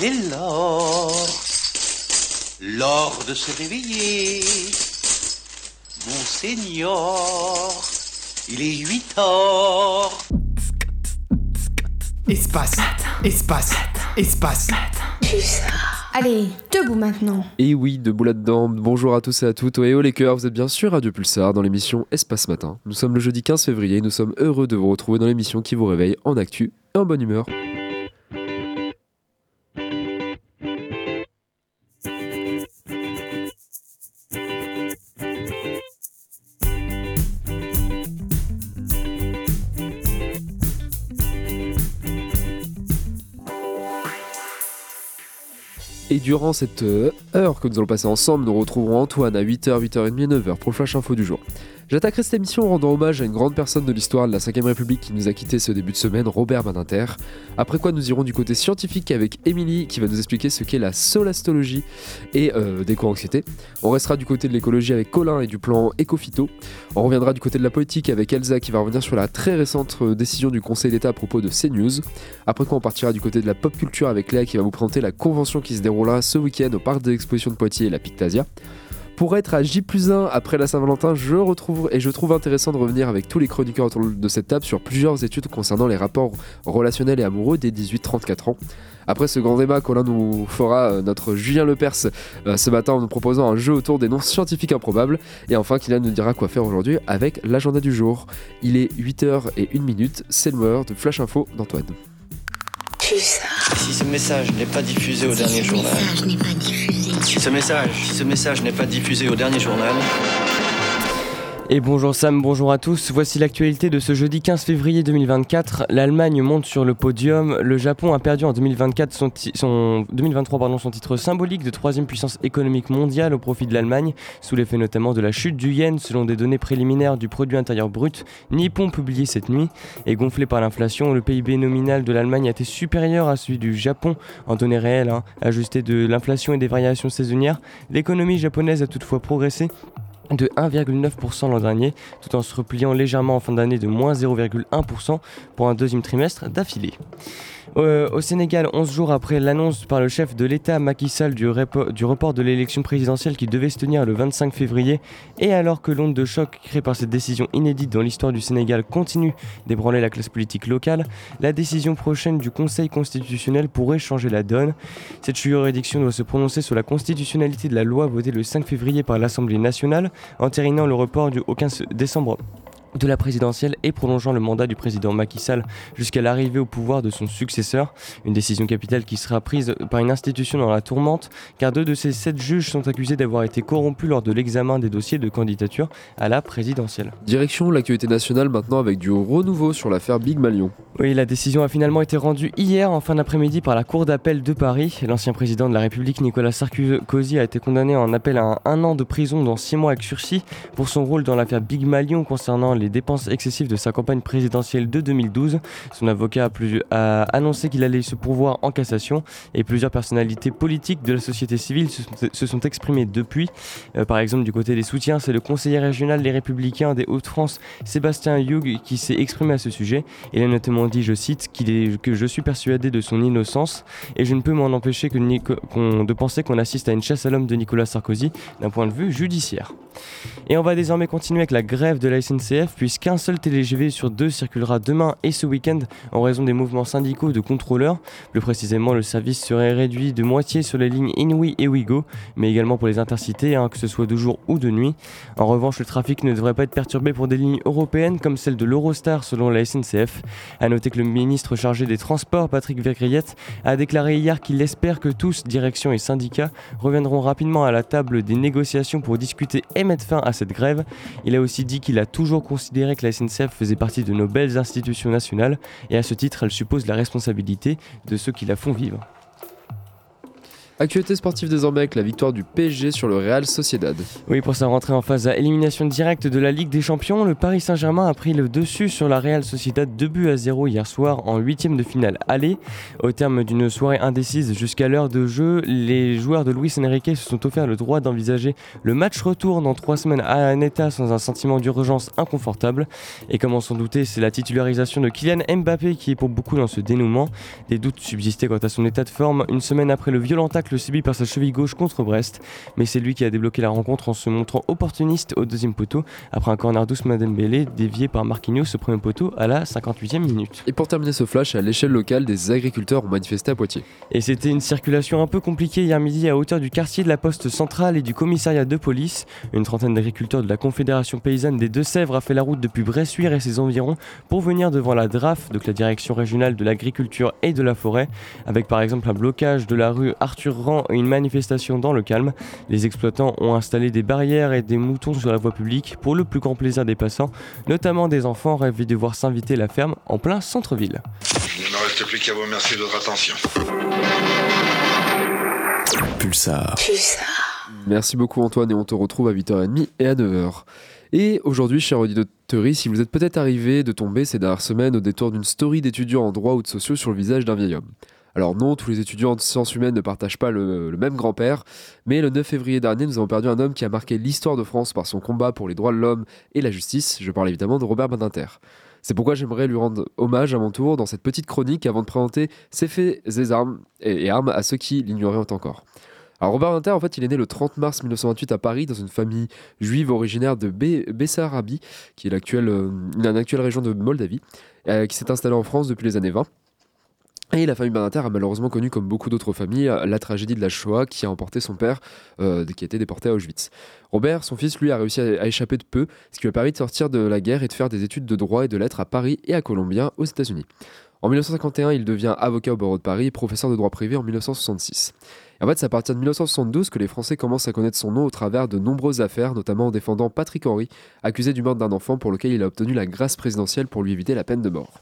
Il est l'heure, l'heure de se réveiller. Monseigneur, il est 8 heures. Espace, espace, espace. Allez, debout maintenant. Et oui, debout là-dedans, bonjour à tous et à toutes, et oh les cœurs, vous êtes bien sûr Radio Pulsar dans l'émission Espace Matin. Nous sommes le jeudi 15 février, nous sommes heureux de vous retrouver dans l'émission qui vous réveille en actu et en bonne humeur. Et durant cette euh, heure que nous allons passer ensemble, nous retrouverons Antoine à 8h, 8h30 et 9h pour le Flash Info du jour. J'attaquerai cette émission en rendant hommage à une grande personne de l'histoire de la 5ème République qui nous a quitté ce début de semaine, Robert Badinter. Après quoi, nous irons du côté scientifique avec Émilie qui va nous expliquer ce qu'est la solastologie et euh, d'éco-anxiété. On restera du côté de l'écologie avec Colin et du plan Ecofito. On reviendra du côté de la politique avec Elsa qui va revenir sur la très récente euh, décision du Conseil d'État à propos de CNews. Après quoi, on partira du côté de la pop culture avec Léa qui va vous présenter la convention qui se déroulera ce week-end au parc de l'exposition de Poitiers, la Pictasia. Pour être à J 1 après la Saint-Valentin, je retrouve et je trouve intéressant de revenir avec tous les chroniqueurs autour de cette table sur plusieurs études concernant les rapports relationnels et amoureux des 18-34 ans. Après ce grand débat, Colin nous fera euh, notre Julien Lepers euh, ce matin en nous proposant un jeu autour des noms scientifiques improbables. Et enfin, Kylian nous dira quoi faire aujourd'hui avec l'agenda du jour. Il est 8h et 1 minute, c'est l'heure de Flash Info d'Antoine. Si ce message n'est pas diffusé au dernier journal. Si ce message, si ce message n'est pas diffusé au dernier journal. Et bonjour Sam, bonjour à tous. Voici l'actualité de ce jeudi 15 février 2024. L'Allemagne monte sur le podium. Le Japon a perdu en 2024 son, son 2023 pardon, son titre symbolique de troisième puissance économique mondiale au profit de l'Allemagne, sous l'effet notamment de la chute du yen selon des données préliminaires du produit intérieur brut Nippon publié cette nuit. Et gonflé par l'inflation, le PIB nominal de l'Allemagne a été supérieur à celui du Japon en données réelles, hein, ajusté de l'inflation et des variations saisonnières. L'économie japonaise a toutefois progressé de 1,9% l'an dernier, tout en se repliant légèrement en fin d'année de moins 0,1% pour un deuxième trimestre d'affilée. Euh, au Sénégal, 11 jours après l'annonce par le chef de l'État Macky Sall du, du report de l'élection présidentielle qui devait se tenir le 25 février, et alors que l'onde de choc créée par cette décision inédite dans l'histoire du Sénégal continue d'ébranler la classe politique locale, la décision prochaine du Conseil constitutionnel pourrait changer la donne. Cette juridiction doit se prononcer sur la constitutionnalité de la loi votée le 5 février par l'Assemblée nationale, entérinant le report du 15 décembre de la présidentielle et prolongeant le mandat du président Macky Sall jusqu'à l'arrivée au pouvoir de son successeur. Une décision capitale qui sera prise par une institution dans la tourmente, car deux de ces sept juges sont accusés d'avoir été corrompus lors de l'examen des dossiers de candidature à la présidentielle. Direction l'actualité nationale maintenant avec du renouveau sur l'affaire Big Malion. Oui, la décision a finalement été rendue hier en fin d'après-midi par la Cour d'appel de Paris. L'ancien président de la République Nicolas Sarkozy a été condamné en appel à un, an de prison dans six mois avec sursis pour son rôle dans l'affaire Big Malion concernant les dépenses excessives de sa campagne présidentielle de 2012. Son avocat a, annoncé qu'il allait se pourvoir en cassation et plusieurs personnalités politiques de la société civile se, sont exprimées depuis. Euh, par exemple, du côté des soutiens, c'est le conseiller régional des Républicains des Hauts-de-France, Sébastien Hughes, qui s'est exprimé à ce sujet. Il a notamment dit, je cite, est, que je suis persuadé de son innocence et je ne peux m'en empêcher que de penser qu'on assiste à une chasse à l'homme de Nicolas Sarkozy d'un point de vue judiciaire. Et on va désormais continuer avec la grève de la SNCF puisqu'un seul TGV sur deux circulera demain et ce week-end en raison des mouvements syndicaux de contrôleurs. Plus précisément, le service serait réduit de moitié sur les lignes Inouï et Ouigo, mais également pour les intercités, hein, que ce soit de jour ou de nuit. En revanche, le trafic ne devrait pas être perturbé pour des lignes européennes comme celle de l'Eurostar selon la SNCF. A noter que le ministre chargé des Transports, Patrick Vergriette, a déclaré hier qu'il espère que tous, direction et syndicats, reviendront rapidement à la table des négociations pour discuter et mettre fin à cette grève. Il a aussi dit qu'il a toujours considéré que la SNCF faisait partie de nos belles institutions nationales et à ce titre, elle suppose la responsabilité de ceux qui la font vivre. Actualité sportive désormais avec la victoire du PSG sur le Real Sociedad. Oui, pour sa rentrée en phase à élimination directe de la Ligue des Champions, le Paris Saint-Germain a pris le dessus sur la Real Sociedad 2 buts à 0 hier soir en huitième de finale aller. Au terme d'une soirée indécise jusqu'à l'heure de jeu, les joueurs de Luis Enrique se sont offert le droit d'envisager le match retour dans trois semaines à un état sans un sentiment d'urgence inconfortable. Et comme on s'en doutait, c'est la titularisation de Kylian Mbappé qui est pour beaucoup dans ce dénouement. Des doutes subsistaient quant à son état de forme une semaine après le violent tacle subi par sa cheville gauche contre Brest, mais c'est lui qui a débloqué la rencontre en se montrant opportuniste au deuxième poteau après un corner douce Madembele dévié par Marquinhos au premier poteau à la 58e minute. Et pour terminer ce flash, à l'échelle locale, des agriculteurs ont manifesté à Poitiers. Et c'était une circulation un peu compliquée hier midi à hauteur du quartier de la poste centrale et du commissariat de police. Une trentaine d'agriculteurs de la Confédération paysanne des Deux-Sèvres a fait la route depuis Bressuire et ses environs pour venir devant la DRAF, donc la direction régionale de l'agriculture et de la forêt, avec par exemple un blocage de la rue Arthur Et une manifestation dans le calme. Les exploitants ont installé des barrières et des moutons sur la voie publique pour le plus grand plaisir des passants, notamment des enfants rêvés de voir s'inviter la ferme en plein centre-ville. Il ne me reste plus qu'à vous remercier de votre attention. Pulsar. Pulsar. Merci beaucoup Antoine et on te retrouve à 8h30 et à 9h. Et aujourd'hui, chers auditeurs, si vous êtes peut-être arrivé de tomber ces dernières semaines au détour d'une story d'étudiants en droit ou de sociaux sur le visage d'un vieil homme. Alors non, tous les étudiants de sciences humaines ne partagent pas le, même grand-père, mais le 9 février dernier, nous avons perdu un homme qui a marqué l'histoire de France par son combat pour les droits de l'homme et la justice. Je parle évidemment de Robert Badinter. C'est pourquoi j'aimerais lui rendre hommage à mon tour dans cette petite chronique avant de présenter ses faits et armes, et, armes à ceux qui l'ignoraient encore. Alors Robert Badinter, en fait, il est né le 30 mars 1928 à Paris dans une famille juive originaire de Bessarabie, qui est l'actuelle, euh, actuelle région de Moldavie, euh, qui s'est installée en France depuis les années 20. Et la famille Badinter a malheureusement connu, comme beaucoup d'autres familles, la tragédie de la Shoah qui a emporté son père, euh, qui a été déporté à Auschwitz. Robert, son fils, lui, a réussi à, échapper de peu, ce qui lui a permis de sortir de la guerre et de faire des études de droit et de lettres à Paris et à Columbia, aux États-Unis. En 1951, il devient avocat au barreau de Paris et professeur de droit privé en 1966. en fait, c'est à partir de 1972 que les Français commencent à connaître son nom au travers de nombreuses affaires, notamment en défendant Patrick Henry, accusé du meurtre d'un enfant pour lequel il a obtenu la grâce présidentielle pour lui éviter la peine de mort.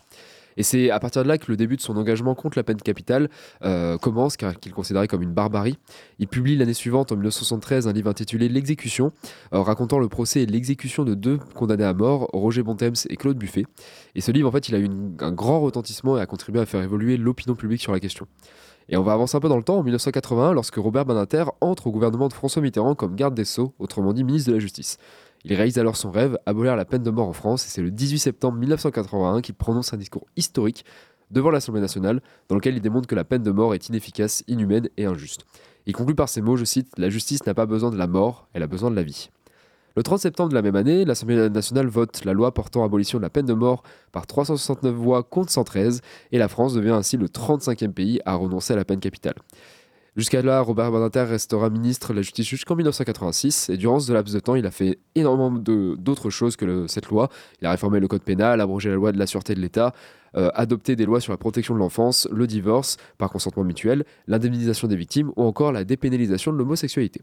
Et c'est à partir de là que le début de son engagement contre la peine capitale euh, commence, car qu'il considérait comme une barbarie. Il publie l'année suivante, en 1973, un livre intitulé L'exécution, euh, racontant le procès et l'exécution de deux condamnés à mort, Roger Bontemps et Claude Buffet. Et ce livre, en fait, il a eu un grand retentissement et a contribué à faire évoluer l'opinion publique sur la question. Et on va avancer un peu dans le temps, en 1981, lorsque Robert Badinter entre au gouvernement de François Mitterrand comme garde des Sceaux, autrement dit ministre de la Justice. Il réalise alors son rêve, abolir la peine de mort en France, et c'est le 18 septembre 1981 qu'il prononce un discours historique devant l'Assemblée nationale, dans lequel il démontre que la peine de mort est inefficace, inhumaine et injuste. Il conclut par ces mots, je cite, La justice n'a pas besoin de la mort, elle a besoin de la vie. Le 30 septembre de la même année, l'Assemblée nationale vote la loi portant abolition de la peine de mort par 369 voix contre 113, et la France devient ainsi le 35e pays à renoncer à la peine capitale. Jusqu'à là, Robert Badinter restera ministre de la Justice jusqu'en 1986 et durant ce laps de temps, il a fait énormément d'autres choses que cette loi. Il a réformé le code pénal, abrogé la loi de la sûreté de l'État, euh, adopté des lois sur la protection de l'enfance, le divorce par consentement mutuel, l'indemnisation des victimes ou encore la dépénalisation de l'homosexualité.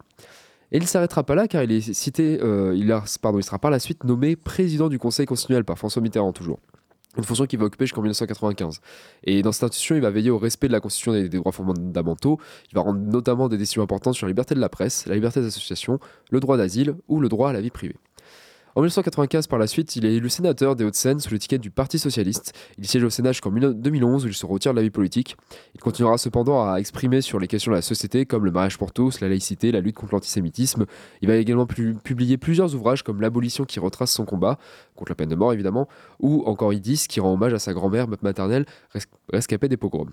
Et il ne s'arrêtera pas là car il euh, il sera par la suite nommé président du Conseil constitutionnel par François Mitterrand toujours une fonction qu'il va occuper jusqu'en 1995. Et dans cette institution, il va veiller au respect de la Constitution et des droits fondamentaux. Il va rendre notamment des décisions importantes sur la liberté de la presse, la liberté d'association, le droit d'asile ou le droit à la vie privée. En 1995, par la suite, il est élu sénateur des Hauts-de-Seine sous l'étiquette du Parti Socialiste. Il siège au Sénat jusqu'en 2011 où il se retire de la vie politique. Il continuera cependant à exprimer sur les questions de la société comme le mariage pour tous, la laïcité, la lutte contre l'antisémitisme. Il va également publier plusieurs ouvrages comme L'abolition qui retrace son combat, contre la peine de mort évidemment, ou encore Idis qui rend hommage à sa grand-mère maternelle rescapée des pogroms.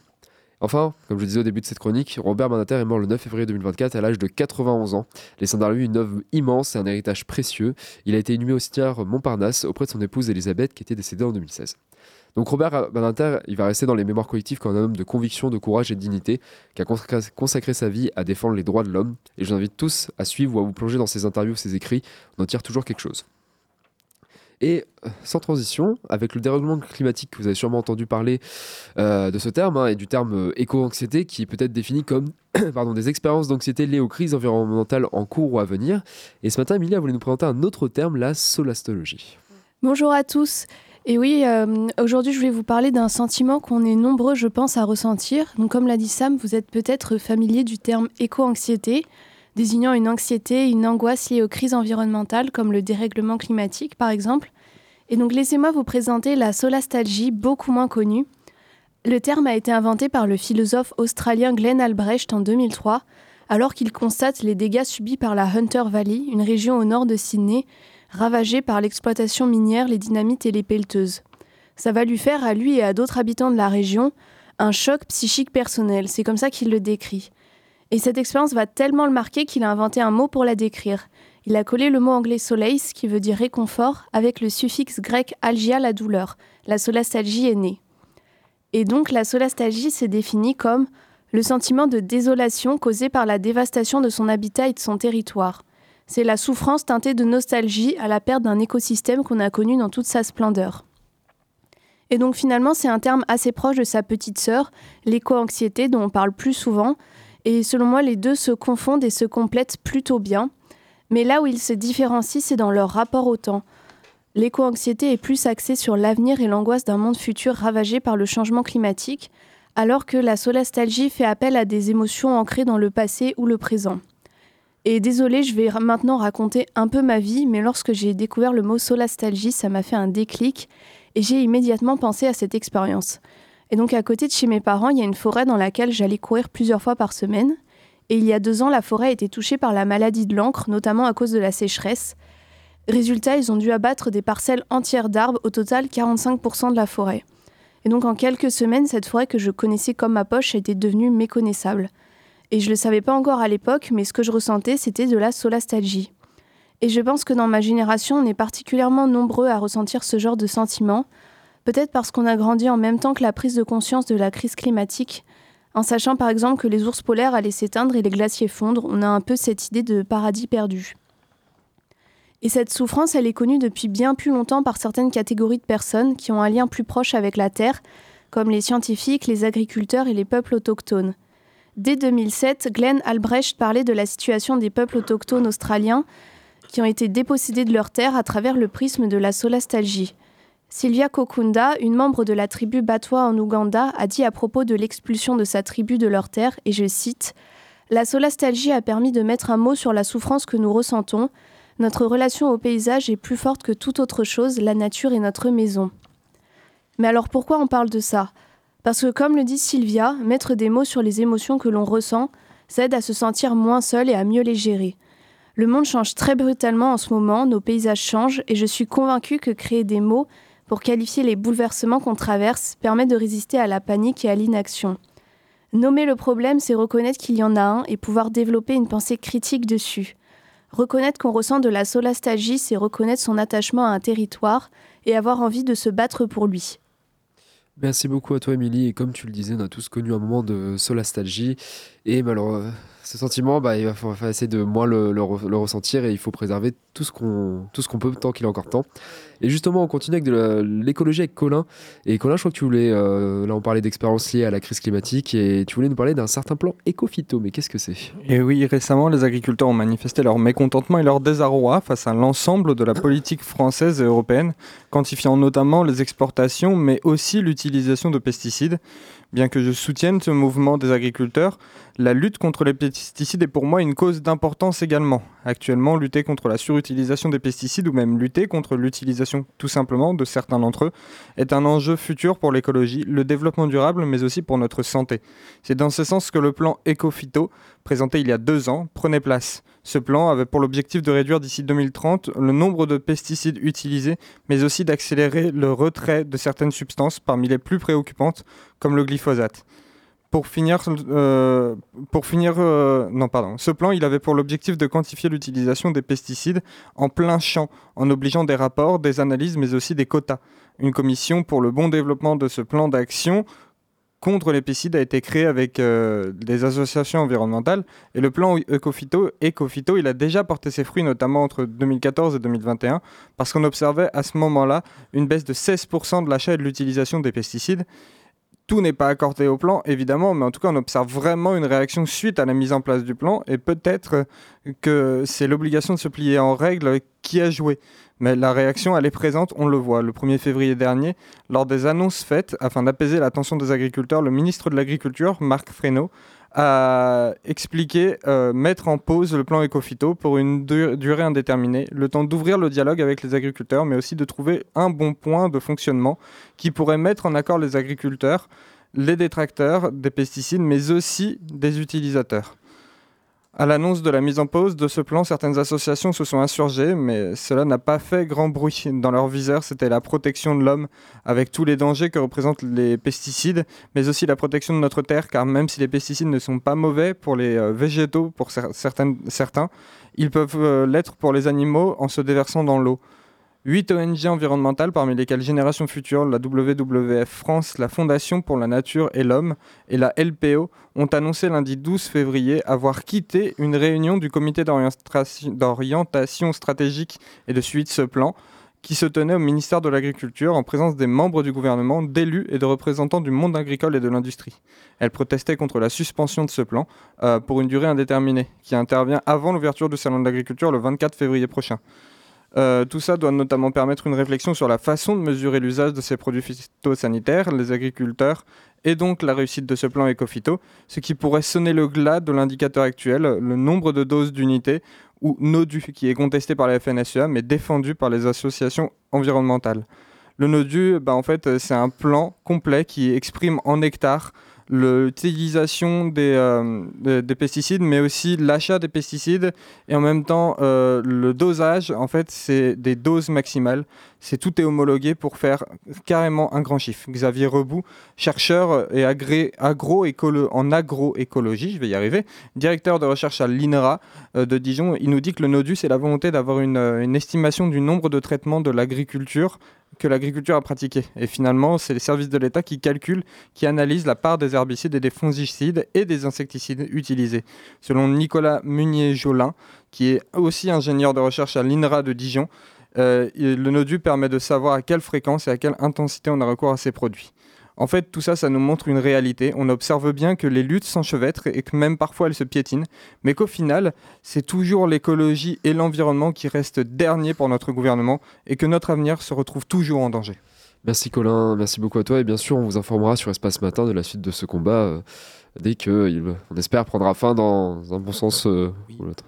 Enfin, comme je disais au début de cette chronique, Robert Badinter est mort le 9 février 2024 à l'âge de 91 ans, laissant derrière lui une œuvre immense et un héritage précieux. Il a été inhumé au cimetière Montparnasse auprès de son épouse Elisabeth qui était décédée en 2016. Donc Robert Badinter, il va rester dans les mémoires collectives comme un homme de conviction, de courage et de dignité, qui a consacré sa vie à défendre les droits de l'homme. Et je vous invite tous à suivre ou à vous plonger dans ses interviews, ses écrits, on en tire toujours quelque chose. Et sans transition, avec le dérèglement climatique, vous avez sûrement entendu parler euh, de ce terme hein, et du terme euh, éco-anxiété qui peut être défini comme pardon, des expériences d'anxiété liées aux crises environnementales en cours ou à venir. Et ce matin, Emilia voulait nous présenter un autre terme, la solastologie. Bonjour à tous. Et oui, euh, aujourd'hui, je voulais vous parler d'un sentiment qu'on est nombreux, je pense, à ressentir. Donc, comme l'a dit Sam, vous êtes peut-être familier du terme éco-anxiété, désignant une anxiété, une angoisse liée aux crises environnementales, comme le dérèglement climatique, par exemple. Et donc, laissez-moi vous présenter la solastalgie, beaucoup moins connue. Le terme a été inventé par le philosophe australien Glenn Albrecht en 2003, alors qu'il constate les dégâts subis par la Hunter Valley, une région au nord de Sydney, ravagée par l'exploitation minière, les dynamites et les pelleteuses. Ça va lui faire, à lui et à d'autres habitants de la région, un choc psychique personnel, c'est comme ça qu'il le décrit. Et cette expérience va tellement le marquer qu'il a inventé un mot pour la décrire. Il a collé le mot anglais soleil, qui veut dire réconfort, avec le suffixe grec algia, la douleur. La solastalgie est née. Et donc la solastalgie s'est définie comme le sentiment de désolation causé par la dévastation de son habitat et de son territoire. C'est la souffrance teintée de nostalgie à la perte d'un écosystème qu'on a connu dans toute sa splendeur. Et donc finalement, c'est un terme assez proche de sa petite sœur, l'éco-anxiété, dont on parle plus souvent. Et selon moi, les deux se confondent et se complètent plutôt bien. Mais là où ils se différencient, c'est dans leur rapport au temps. L'éco-anxiété est plus axée sur l'avenir et l'angoisse d'un monde futur ravagé par le changement climatique, alors que la solastalgie fait appel à des émotions ancrées dans le passé ou le présent. Et désolé, je vais maintenant raconter un peu ma vie, mais lorsque j'ai découvert le mot solastalgie, ça m'a fait un déclic et j'ai immédiatement pensé à cette expérience. Et donc à côté de chez mes parents, il y a une forêt dans laquelle j'allais courir plusieurs fois par semaine. Et il y a deux ans, la forêt a été touchée par la maladie de l'encre, notamment à cause de la sécheresse. Résultat, ils ont dû abattre des parcelles entières d'arbres, au total 45% de la forêt. Et donc en quelques semaines, cette forêt que je connaissais comme ma poche était devenue méconnaissable. Et je ne le savais pas encore à l'époque, mais ce que je ressentais, c'était de la solastalgie. Et je pense que dans ma génération, on est particulièrement nombreux à ressentir ce genre de sentiment, peut-être parce qu'on a grandi en même temps que la prise de conscience de la crise climatique. En sachant par exemple que les ours polaires allaient s'éteindre et les glaciers fondre, on a un peu cette idée de paradis perdu. Et cette souffrance, elle est connue depuis bien plus longtemps par certaines catégories de personnes qui ont un lien plus proche avec la Terre, comme les scientifiques, les agriculteurs et les peuples autochtones. Dès 2007, Glenn Albrecht parlait de la situation des peuples autochtones australiens qui ont été dépossédés de leurs terres à travers le prisme de la solastalgie. Sylvia Kokunda, une membre de la tribu Batwa en Ouganda, a dit à propos de l'expulsion de sa tribu de leurs terres, et je cite La solastalgie a permis de mettre un mot sur la souffrance que nous ressentons, notre relation au paysage est plus forte que toute autre chose, la nature est notre maison. Mais alors pourquoi on parle de ça? Parce que comme le dit Sylvia, mettre des mots sur les émotions que l'on ressent, ça aide à se sentir moins seul et à mieux les gérer. Le monde change très brutalement en ce moment, nos paysages changent et je suis convaincue que créer des mots pour qualifier les bouleversements qu'on traverse permet de résister à la panique et à l'inaction. Nommer le problème, c'est reconnaître qu'il y en a un et pouvoir développer une pensée critique dessus. Reconnaître qu'on ressent de la solastalgie, c'est reconnaître son attachement à un territoire et avoir envie de se battre pour lui. Merci beaucoup à toi, Émilie. Et comme tu le disais, on a tous connu un moment de solastalgie. Et malheureusement, ce sentiment, bah, il va falloir essayer de moins le, ressentir et il faut préserver tout ce qu'on qu'on peut tant qu'il est encore temps. Et justement, on continue avec l'écologie avec Colin. Et Colin, je crois que tu voulais, euh, là on parlait d'expériences liées à la crise climatique et tu voulais nous parler d'un certain plan éco-phyto. Mais qu'est-ce que c'est? Et oui, récemment, les agriculteurs ont manifesté leur mécontentement et leur désarroi face à l'ensemble de la politique française et européenne, quantifiant notamment les exportations, mais aussi l'utilisation de pesticides. Bien que je soutienne ce mouvement des agriculteurs, la lutte contre les pesticides est pour moi une cause d'importance également. Actuellement, lutter contre la surutilisation des pesticides ou même lutter contre l'utilisation tout simplement de certains d'entre eux est un enjeu futur pour l'écologie, le développement durable, mais aussi pour notre santé. C'est dans ce sens que le plan EcoPhyto, présenté il y a deux ans, prenait place. Ce plan avait pour l'objectif de réduire d'ici 2030 le nombre de pesticides utilisés, mais aussi d'accélérer le retrait de certaines substances parmi les plus préoccupantes, comme le glyphosate. Pour finir, euh, euh, non pardon, ce plan, il avait pour l'objectif de quantifier l'utilisation des pesticides en plein champ, en obligeant des rapports, des analyses, mais aussi des quotas. Une commission pour le bon développement de ce plan d'action contre les pesticides a été créé avec euh, des associations environnementales. Et le plan Ecofito, Ecofito, il a déjà porté ses fruits notamment entre 2014 et 2021 parce qu'on observait à ce moment-là une baisse de 16% de l'achat et de l'utilisation des pesticides Tout n'est pas accordé au plan, évidemment, mais en tout cas, on observe vraiment une réaction suite à la mise en place du plan, et peut-être que c'est l'obligation de se plier en règle qui a joué. Mais la réaction, elle est présente, on le voit. Le 1er février dernier, lors des annonces faites afin d'apaiser l'attention des agriculteurs, le ministre de l'Agriculture, Marc Fresneau, a expliqué euh, mettre en pause le plan Ecofito pour une durée indéterminée, le temps d'ouvrir le dialogue avec les agriculteurs, mais aussi de trouver un bon point de fonctionnement qui pourrait mettre en accord les agriculteurs, les détracteurs des pesticides, mais aussi des utilisateurs. À l'annonce de la mise en pause de ce plan, certaines associations se sont insurgées, mais cela n'a pas fait grand bruit. Dans leur viseur, c'était la protection de l'homme, avec tous les dangers que représentent les pesticides, mais aussi la protection de notre terre, car même si les pesticides ne sont pas mauvais pour les euh, végétaux, pour certains, ils peuvent euh, l'être pour les animaux en se déversant dans l'eau. Huit ONG environnementales, parmi lesquelles Génération Future, la WWF France, la Fondation pour la Nature et l'Homme et la LPO, ont annoncé lundi 12 février avoir quitté une réunion du comité d'orientation stratégique et de suivi de ce plan qui se tenait au ministère de l'Agriculture en présence des membres du gouvernement, d'élus et de représentants du monde agricole et de l'industrie. Elles protestaient contre la suspension de ce plan euh, pour une durée indéterminée, qui intervient avant l'ouverture du Salon de l'Agriculture le 24 février prochain. Euh, tout ça doit notamment permettre une réflexion sur la façon de mesurer l'usage de ces produits phytosanitaires, les agriculteurs, et donc la réussite de ce plan éco-phyto, ce qui pourrait sonner le glas de l'indicateur actuel, le nombre de doses d'unités, ou NODU, qui est contesté par la FNSEA, mais défendu par les associations environnementales. Le NODU, bah, en fait, c'est un plan complet qui exprime en hectares l'utilisation euh, des, des, pesticides, mais aussi l'achat des pesticides et en même temps euh, le dosage. En fait, c'est des doses maximales. C'est tout est homologué pour faire carrément un grand chiffre. Xavier Rebout, chercheur et agré, agro en agroécologie, je vais y arriver, directeur de recherche à l'INRA euh, de Dijon, il nous dit que le NODU, c'est la volonté d'avoir une, une estimation du nombre de traitements de l'agriculture que l'agriculture a pratiqué. Et finalement, c'est les services de l'État qui calculent, qui analysent la part des herbicides et des fongicides et des insecticides utilisés. Selon Nicolas Munier-Jolin, qui est aussi ingénieur de recherche à l'INRA de Dijon, euh, le NODU permet de savoir à quelle fréquence et à quelle intensité on a recours à ces produits. En fait, tout ça, ça nous montre une réalité. On observe bien que les luttes s'enchevêtrent et que même parfois elles se piétinent, mais qu'au final, c'est toujours l'écologie et l'environnement qui restent derniers pour notre gouvernement et que notre avenir se retrouve toujours en danger. Merci Colin, merci beaucoup à toi et bien sûr on vous informera sur Espace Matin de la suite de ce combat euh, dès que, on espère, prendra fin dans un bon sens euh, ou l'autre.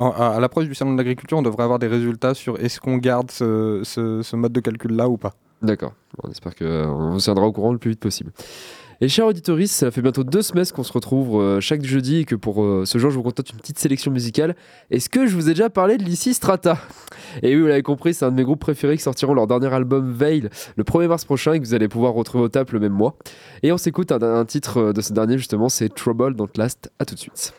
À, l'approche du salon de l'agriculture, on devrait avoir des résultats sur est-ce qu'on garde ce mode de calcul là ou pas. D'accord. On espère qu'on euh, vous tiendra au courant le plus vite possible. Et chers auditories, ça fait bientôt deux semaines qu'on se retrouve euh, chaque jeudi et que pour euh, ce jour, je vous contente une petite sélection musicale. Est-ce que je vous ai déjà parlé de Lissy Strata? Et oui, vous l'avez compris, c'est un de mes groupes préférés qui sortiront leur dernier album Veil le 1er mars prochain et que vous allez pouvoir retrouver au tape le même mois. Et on s'écoute un, un, titre de ce dernier justement, c'est Trouble Don't Last. À tout de suite.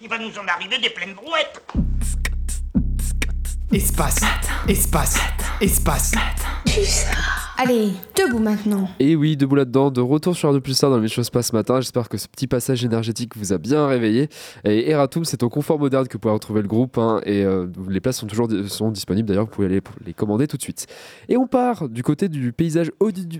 Il va nous en arriver des pleines brouettes. Espace, espace, espace. Allez, debout maintenant. Et oui, debout là-dedans, de retour sur de plus tard dans les choses pas ce matin. J'espère que ce petit passage énergétique vous a bien réveillé. Et Eratum, c'est au confort moderne que vous pouvez retrouver le groupe. Hein, et euh, les places sont toujours sont disponibles d'ailleurs, vous pouvez aller les commander tout de suite. Et on part du côté du paysage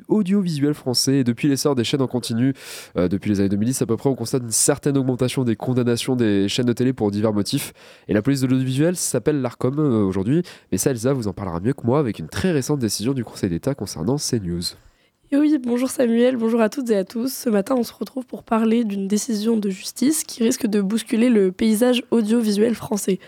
audiovisuel français. Depuis l'essor des chaînes en continu, euh, depuis les années 2010 à peu près, on constate une certaine augmentation des condamnations des chaînes de télé pour divers motifs. Et la police de l'audiovisuel s'appelle l'ARCOM euh, aujourd'hui. Mais ça, Elsa vous en parlera mieux que moi avec une très récente décision du Conseil d'État concernant Et oui, bonjour Samuel, bonjour à toutes et à tous. Ce matin, on se retrouve pour parler d'une décision de justice qui risque de bousculer le paysage audiovisuel français.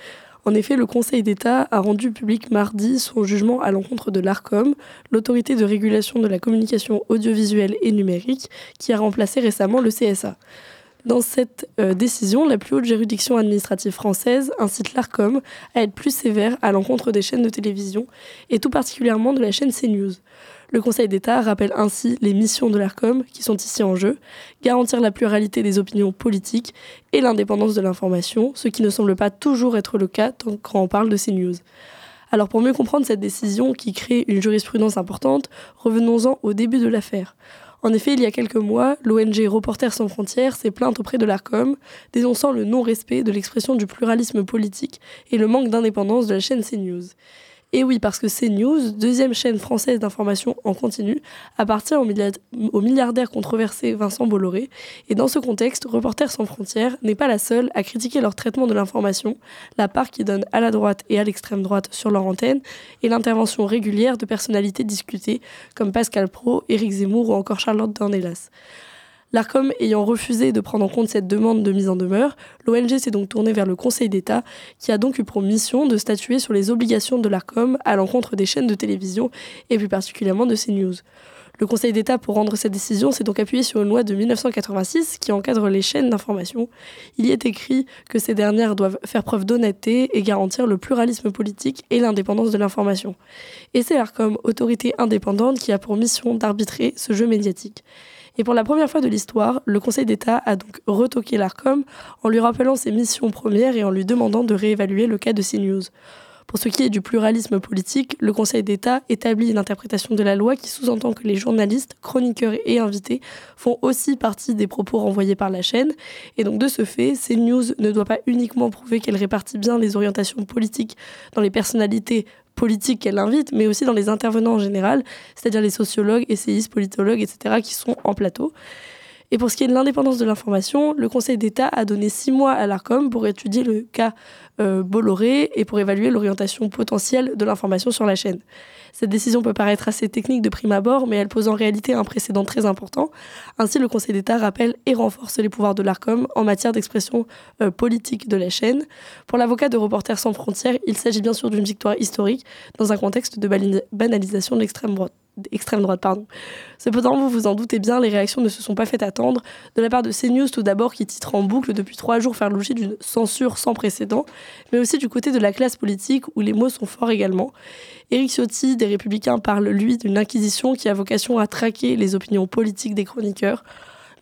En effet, le Conseil d'État a rendu public mardi son jugement à l'encontre de l'ARCOM, l'autorité de régulation de la communication audiovisuelle et numérique, qui a remplacé récemment le CSA. Dans cette euh, décision, la plus haute juridiction administrative française incite l'ARCOM à être plus sévère à l'encontre des chaînes de télévision, et tout particulièrement de la chaîne CNews. Le Conseil d'État rappelle ainsi les missions de l'ARCOM qui sont ici en jeu, garantir la pluralité des opinions politiques et l'indépendance de l'information, ce qui ne semble pas toujours être le cas quand on parle de ces news. Alors pour mieux comprendre cette décision qui crée une jurisprudence importante, revenons-en au début de l'affaire. En effet, il y a quelques mois, l'ONG Reporters sans frontières s'est plainte auprès de l'ARCOM, dénonçant le non-respect de l'expression du pluralisme politique et le manque d'indépendance de la chaîne CNews. Et oui, parce que CNews, deuxième chaîne française d'information en continu, appartient au, milliardaire controversé Vincent Bolloré. Et dans ce contexte, Reporters sans frontières n'est pas la seule à critiquer leur traitement de l'information, la part qu'ils donnent à la droite et à l'extrême droite sur leur antenne, et l'intervention régulière de personnalités discutées comme Pascal Pro, Éric Zemmour ou encore Charlotte Dornelas. L'ARCOM ayant refusé de prendre en compte cette demande de mise en demeure, l'ONG s'est donc tournée vers le Conseil d'État, qui a donc eu pour mission de statuer sur les obligations de l'ARCOM à l'encontre des chaînes de télévision et plus particulièrement de CNews. Le Conseil d'État, pour rendre cette décision, s'est donc appuyé sur une loi de 1986 qui encadre les chaînes d'information. Il y est écrit que ces dernières doivent faire preuve d'honnêteté et garantir le pluralisme politique et l'indépendance de l'information. Et c'est l'ARCOM, autorité indépendante, qui a pour mission d'arbitrer ce jeu médiatique. Et pour la première fois de l'histoire, le Conseil d'État a donc retoqué l'ARCOM en lui rappelant ses missions premières et en lui demandant de réévaluer le cas de CNews. Pour ce qui est du pluralisme politique, le Conseil d'État établit une interprétation de la loi qui sous-entend que les journalistes, chroniqueurs et invités font aussi partie des propos renvoyés par la chaîne. Et donc de ce fait, CNews ne doit pas uniquement prouver qu'elle répartit bien les orientations politiques dans les personnalités politique qu'elle invite, mais aussi dans les intervenants en général, c'est-à-dire les sociologues, essayistes, politologues, etc., qui sont en plateau. Et pour ce qui est de l'indépendance de l'information, le Conseil d'État a donné six mois à l'ARCOM pour étudier le cas euh, Bolloré et pour évaluer l'orientation potentielle de l'information sur la chaîne. Cette décision peut paraître assez technique de prime abord, mais elle pose en réalité un précédent très important. Ainsi, le Conseil d'État rappelle et renforce les pouvoirs de l'ARCOM en matière d'expression euh, politique de la chaîne. Pour l'avocat de Reporters sans frontières, il s'agit bien sûr d'une victoire historique dans un contexte de banalisation de l'extrême droite. Extrême droite. Pardon. Cependant, vous vous en doutez bien, les réactions ne se sont pas faites attendre. De la part de CNews, tout d'abord, qui titre en boucle depuis trois jours faire l'objet d'une censure sans précédent, mais aussi du côté de la classe politique, où les mots sont forts également. Éric Ciotti, des Républicains, parle, lui, d'une inquisition qui a vocation à traquer les opinions politiques des chroniqueurs.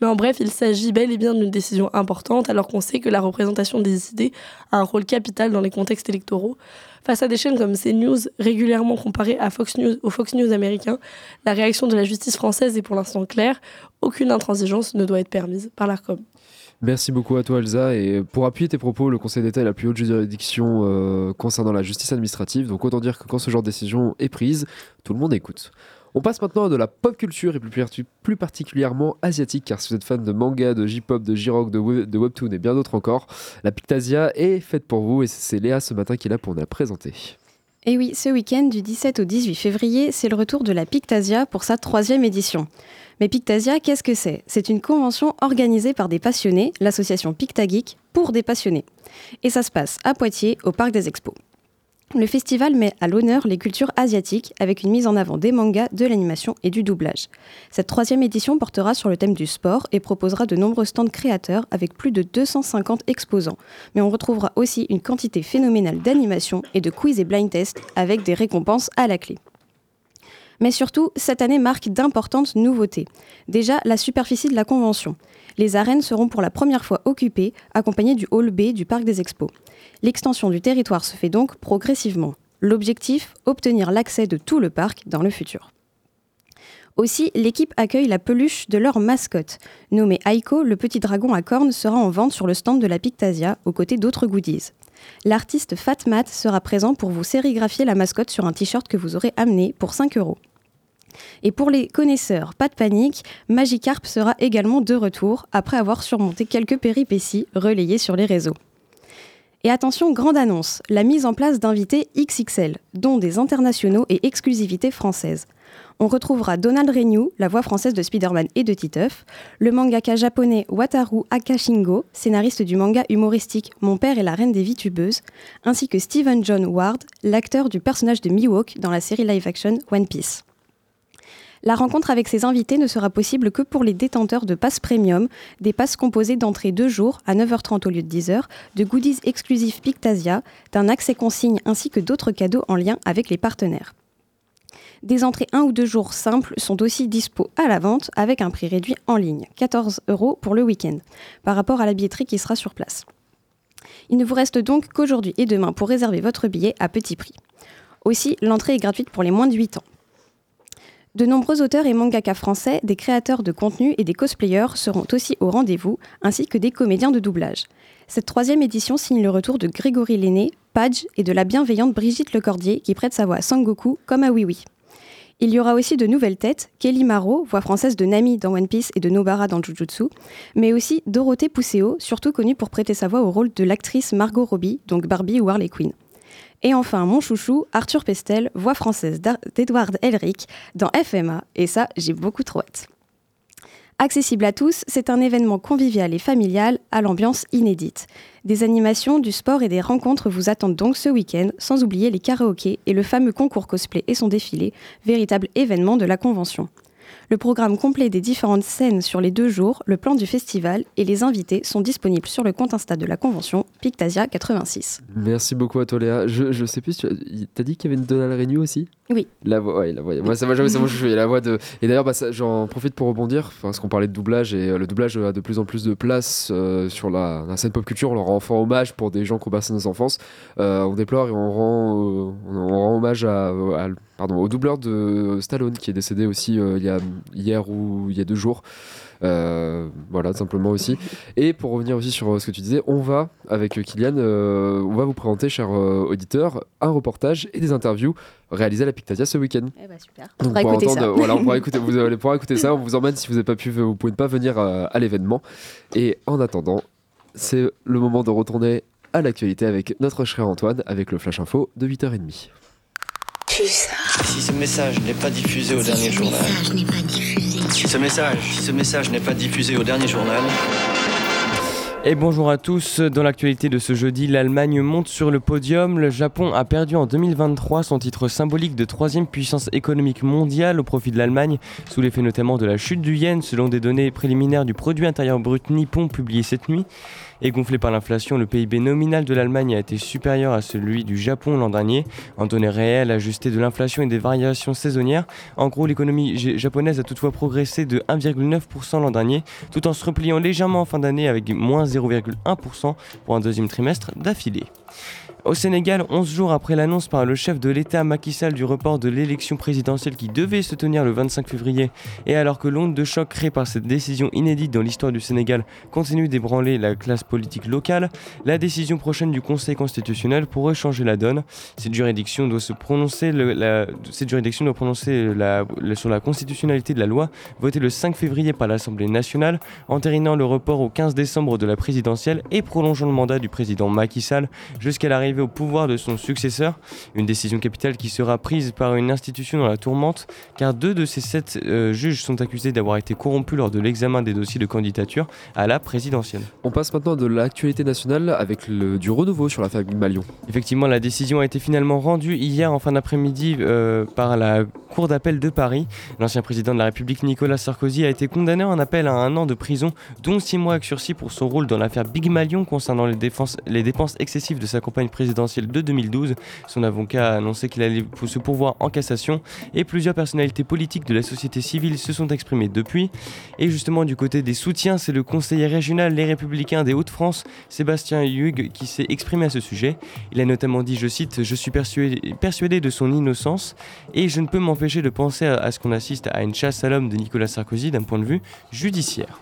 Mais en bref, il s'agit bel et bien d'une décision importante, alors qu'on sait que la représentation des idées a un rôle capital dans les contextes électoraux. Face à des chaînes comme CNews, régulièrement comparées à Fox News, au Fox News américain, la réaction de la justice française est pour l'instant claire. Aucune intransigeance ne doit être permise par l'ARCOM. Merci beaucoup à toi Elsa et pour appuyer tes propos, le Conseil d'État est la plus haute juridiction euh, concernant la justice administrative, donc autant dire que quand ce genre de décision est prise, tout le monde écoute. On passe maintenant à de la pop culture et plus, particulièrement asiatique, car si vous êtes fan de manga, de J-pop, de J-rock, de, de, webtoon et bien d'autres encore, la Pictasia est faite pour vous et c'est Léa ce matin qui est là pour nous la présenter. Et oui, ce week-end du 17 au 18 février, c'est le retour de la Pictasia pour sa troisième édition. Mais Pictasia, qu'est-ce que c'est? C'est une convention organisée par des passionnés, l'association Pictageek, pour des passionnés. Et ça se passe à Poitiers, au Parc des Expos. Le festival met à l'honneur les cultures asiatiques avec une mise en avant des mangas, de l'animation et du doublage. Cette troisième édition portera sur le thème du sport et proposera de nombreux stands créateurs avec plus de 250 exposants. Mais on retrouvera aussi une quantité phénoménale d'animation et de quiz et blind tests avec des récompenses à la clé. Mais surtout, cette année marque d'importantes nouveautés. Déjà, la superficie de la convention. Les arènes seront pour la première fois occupées, accompagnées du hall B du Parc des Expos. L'extension du territoire se fait donc progressivement. L'objectif, obtenir l'accès de tout le parc dans le futur. Aussi, l'équipe accueille la peluche de leur mascotte. Nommé Aiko, le petit dragon à cornes sera en vente sur le stand de la Pictasia, aux côtés d'autres goodies. L'artiste Fatmat sera présent pour vous sérigraphier la mascotte sur un t-shirt que vous aurez amené pour 5 euros. Et pour les connaisseurs, pas de panique, Magikarp sera également de retour après avoir surmonté quelques péripéties relayées sur les réseaux. Et attention, grande annonce, la mise en place d'invités XXL, dont des internationaux et exclusivités françaises. On retrouvera Donald Renew, la voix française de Spider-Man et de Titeuf, le mangaka japonais Wataru Akashingo, scénariste du manga humoristique Mon père et la reine des vitubeuses, ainsi que Stephen John Ward, l'acteur du personnage de Miwok dans la série live-action One Piece. La rencontre avec ces invités ne sera possible que pour les détenteurs de passes premium, des passes composées d'entrées deux jours à 9h30 au lieu de 10h, de goodies exclusifs Pictasia, d'un accès consigne ainsi que d'autres cadeaux en lien avec les partenaires. Des entrées un ou deux jours simples sont aussi dispo à la vente avec un prix réduit en ligne, 14 euros pour le week-end, par rapport à la billetterie qui sera sur place. Il ne vous reste donc qu'aujourd'hui et demain pour réserver votre billet à petit prix. Aussi, l'entrée est gratuite pour les moins de 8 ans. De nombreux auteurs et mangaka français, des créateurs de contenu et des cosplayers seront aussi au rendez-vous, ainsi que des comédiens de doublage. Cette troisième édition signe le retour de Grégory Lenné, Page et de la bienveillante Brigitte Lecordier qui prête sa voix à Sangoku comme à Oui Oui. Il y aura aussi de nouvelles têtes, Kelly Maro, voix française de Nami dans One Piece et de Nobara dans Jujutsu, mais aussi Dorothée Pousseo, surtout connue pour prêter sa voix au rôle de l'actrice Margot Robbie, donc Barbie ou Harley Quinn. Et enfin, mon chouchou, Arthur Pestel, voix française d'Edward Elric dans FMA. Et ça, j'ai beaucoup trop hâte. Accessible à tous, c'est un événement convivial et familial à l'ambiance inédite. Des animations, du sport et des rencontres vous attendent donc ce week-end, sans oublier les karaokés et le fameux concours cosplay et son défilé, véritable événement de la convention. Le programme complet des différentes scènes sur les deux jours, le plan du festival et les invités sont disponibles sur le compte Insta de la convention Pictasia 86. Merci beaucoup à toi Léa. Je, je sais plus, tu as, dit qu'il y avait une Donald Renew aussi? Oui. La voix, ouais, la voix. Moi, ça va jamais, c'est la voix de. Et d'ailleurs, bah, j'en profite pour rebondir, parce qu'on parlait de doublage et euh, le doublage a de plus en plus de place euh, sur la, scène pop culture. On leur rend enfin hommage pour des gens qui ont passé nos enfances. Euh, on déplore et on rend, on rend hommage à, pardon, au doubleur de Stallone qui est décédé aussi il y a hier ou il y a deux jours. Euh, voilà, simplement aussi. Et pour revenir aussi sur euh, ce que tu disais, on va, avec Kylian, euh, on va vous présenter, chers auditeurs, un reportage et des interviews réalisées à la Pictasia ce week-end. Eh ben, super. on pourra écouter ça. Voilà, on pourra écouter, vous allez pouvoir écouter ça. On vous emmène si vous n'avez pas pu, vous pouvez pas venir à l'événement. Et en attendant, c'est le moment de retourner à l'actualité avec notre cher Antoine, avec le Flash Info de 8h30. Si ce message n'est pas diffusé au dernier journal. Si ce message, si ce message n'est pas diffusé au dernier journal. Et bonjour à tous. Dans l'actualité de ce jeudi, l'Allemagne monte sur le podium. Le Japon a perdu en 2023 son titre symbolique de troisième puissance économique mondiale au profit de l'Allemagne, sous l'effet notamment de la chute du yen, selon des données préliminaires du produit intérieur brut nippon publiées cette nuit. Et gonflé par l'inflation, le PIB nominal de l'Allemagne a été supérieur à celui du Japon l'an dernier, en données réelles ajustées de l'inflation et des variations saisonnières. En gros, l'économie japonaise a toutefois progressé de 1,9% l'an dernier, tout en se repliant légèrement en fin d'année avec moins 0,1% pour un deuxième trimestre d'affilée. Au Sénégal, 11 jours après l'annonce par le chef de l'État Macky Sall du report de l'élection présidentielle qui devait se tenir le 25 février, et alors que l'onde de choc créée par cette décision inédite dans l'histoire du Sénégal continue d'ébranler la classe politique locale, la décision prochaine du Conseil constitutionnel pourrait changer la donne. Cette juridiction doit se prononcer, prononcer sur la constitutionnalité de la loi votée le 5 février par l'Assemblée nationale, entérinant le report au 15 décembre de la présidentielle et prolongeant le mandat du président Macky Sall jusqu'à l'arrivée au pouvoir de son successeur. Une décision capitale qui sera prise par une institution dans la tourmente, car deux de ces sept euh, juges sont accusés d'avoir été corrompus lors de l'examen des dossiers de candidature à la présidentielle. On passe maintenant de l'actualité nationale avec le, du renouveau sur la famille Malion. Effectivement, la décision a été finalement rendue hier en fin d'après-midi euh, par la Cour d'appel de Paris. L'ancien président de la République Nicolas Sarkozy a été condamné en appel à un an de prison, dont six mois avec sursis pour son rôle dans l'affaire Big Malion concernant les, les dépenses excessives de sa campagne présidentielle présidentielle de 2012. Son avocat a annoncé qu'il allait se pourvoir en cassation et plusieurs personnalités politiques de la société civile se sont exprimées depuis. Et justement, du côté des soutiens, c'est le conseiller régional Les Républicains des Hauts-de-France, Sébastien Hugues, qui s'est exprimé à ce sujet. Il a notamment dit, je cite, Je suis persuadé, de son innocence et je ne peux m'empêcher de penser à ce qu'on assiste à une chasse à l'homme de Nicolas Sarkozy d'un point de vue judiciaire.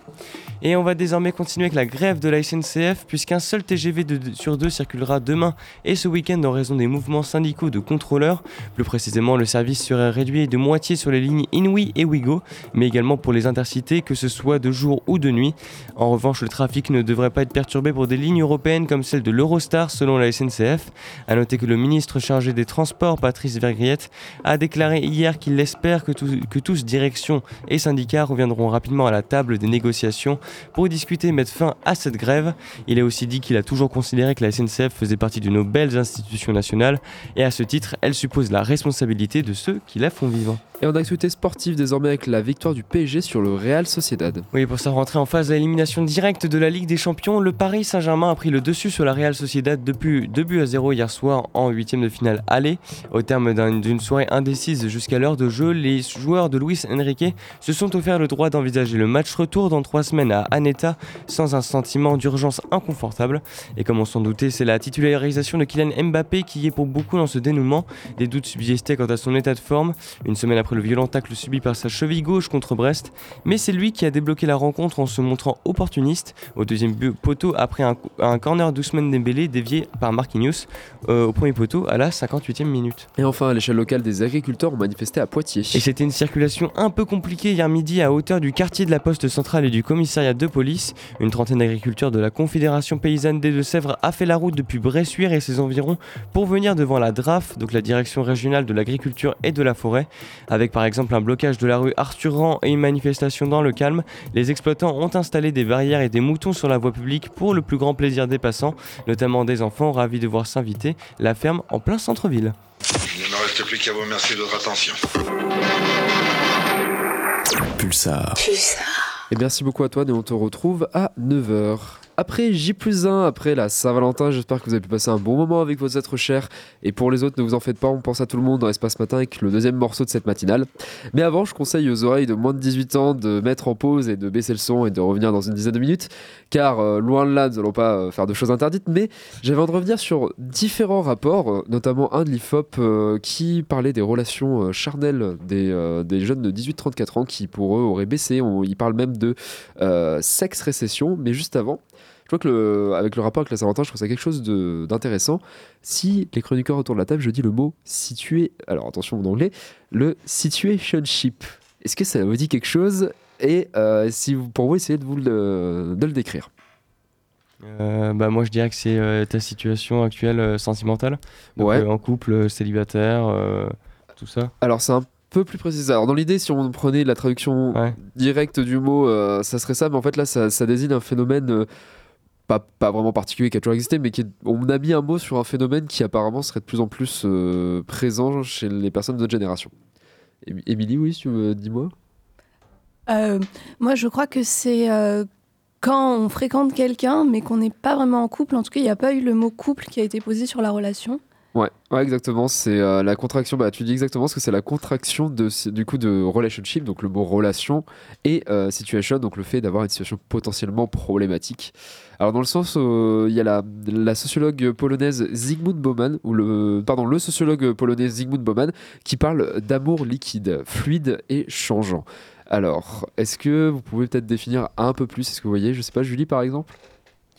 Et on va désormais continuer avec la grève de la SNCF puisqu'un seul TGV sur deux circulera demain et ce week-end en raison des mouvements syndicaux de contrôleurs. Plus précisément, le service serait réduit de moitié sur les lignes Inouï et Ouigo, mais également pour les intercités, que ce soit de jour ou de nuit. En revanche, le trafic ne devrait pas être perturbé pour des lignes européennes comme celle de l'Eurostar selon la SNCF. A noter que le ministre chargé des Transports, Patrice Vergriette, a déclaré hier qu'il espère que, que tous, direction et syndicats, reviendront rapidement à la table des négociations pour discuter et mettre fin à cette grève. Il a aussi dit qu'il a toujours considéré que la SNCF faisait partie de nos belles institutions nationales et à ce titre, elle suppose la responsabilité de ceux qui la font vivre. Et en actualité sportive désormais avec la victoire du PSG sur le Real Sociedad. Oui, pour sa rentrée en phase d'élimination directe de la Ligue des Champions, le Paris Saint-Germain a pris le dessus sur la Real Sociedad depuis 2 buts à 0 hier soir en huitième de finale aller. Au terme d'une soirée indécise jusqu'à l'heure de jeu, les joueurs de Luis Enrique se sont offerts le droit d'envisager le match retour dans trois semaines à Aneta sans un sentiment d'urgence inconfortable. Et comme on s'en doutait, c'est la titularisation de Kylian Mbappé qui est pour beaucoup dans ce dénouement. Des doutes subsistaient quant à son état de forme, une semaine après le violent tacle subi par sa cheville gauche contre Brest, mais c'est lui qui a débloqué la rencontre en se montrant opportuniste au deuxième poteau après un, corner d'Ousmane Dembélé dévié par Marquinhos euh, au premier poteau à la 58e minute. Et enfin, à l'échelle locale, des agriculteurs ont manifesté à Poitiers. Et c'était une circulation un peu compliquée hier midi à hauteur du quartier de la poste centrale et du commissariat de police. Une trentaine d'agriculteurs de la Confédération paysanne des Deux-Sèvres a fait la route depuis Bressuire et ses environs pour venir devant la DRAF, donc la direction régionale de l'agriculture et de la forêt, avec par exemple un blocage de la rue Arthur et une manifestation dans le calme. Les exploitants ont installé des barrières et des moutons sur la voie publique pour le plus grand plaisir des passants, notamment des enfants ravis de voir s'inviter la ferme en plein centre-ville. Il ne me reste plus qu'à vous remercier de votre attention. Pulsar. Pulsar. Et merci beaucoup à toi et on te retrouve à 9h. Après J 1, après la Saint-Valentin, j'espère que vous avez pu passer un bon moment avec vos êtres chers. Et pour les autres, ne vous en faites pas, on pense à tout le monde dans Espace Matin avec le deuxième morceau de cette matinale. Mais avant, je conseille aux oreilles de moins de 18 ans de mettre en pause et de baisser le son et de revenir dans une dizaine de minutes. Car euh, loin de là, nous n'allons pas euh, faire de choses interdites. Mais j'avais envie de revenir sur différents rapports, euh, notamment un de l'IFOP qui parlait des relations charnelles des, jeunes de 18-34 ans qui pour eux auraient baissé. On, ils parlent même de sexe récession. Mais juste avant, je crois que le, avec le rapport avec la Saint-Valentin, je trouve ça quelque chose d'intéressant. Si les chroniqueurs autour de la table, je dis le mot situé, alors attention en anglais, le situationship. Est-ce que ça vous dit quelque chose? Et euh, si vous, pour vous, essayez de, vous le, de le décrire. Euh, bah moi je dirais que c'est euh, ta situation actuelle sentimentale ouais. en couple célibataire tout ça alors c'est un peu plus précis. Alors dans l'idée, si on prenait la traduction directe du mot, ça serait ça, mais en fait là, ça, ça désigne un phénomène pas, pas vraiment particulier qui a toujours existé, mais qui on a mis un mot sur un phénomène qui apparemment serait de plus en plus euh, présent chez les personnes de notre génération. Émi- Émilie, oui, tu me dis-moi Euh, moi, je crois que c'est euh, quand on fréquente quelqu'un, mais qu'on n'est pas vraiment en couple. En tout cas, il n'y a pas eu le mot couple qui a été posé sur la relation. Ouais, ouais, exactement. C'est euh, la contraction. Bah, tu dis exactement ce que c'est la contraction de du coup de relationship, donc le mot relation et euh, situation, donc le fait d'avoir une situation potentiellement problématique. Alors dans le sens, euh, il y a la, sociologue polonaise Zygmunt Bauman ou le pardon le sociologue polonais Zygmunt Bauman qui parle d'amour liquide, fluide et changeant. Alors, est-ce que vous pouvez peut-être définir un peu plus Est-ce que vous voyez, je sais pas, Julie par exemple?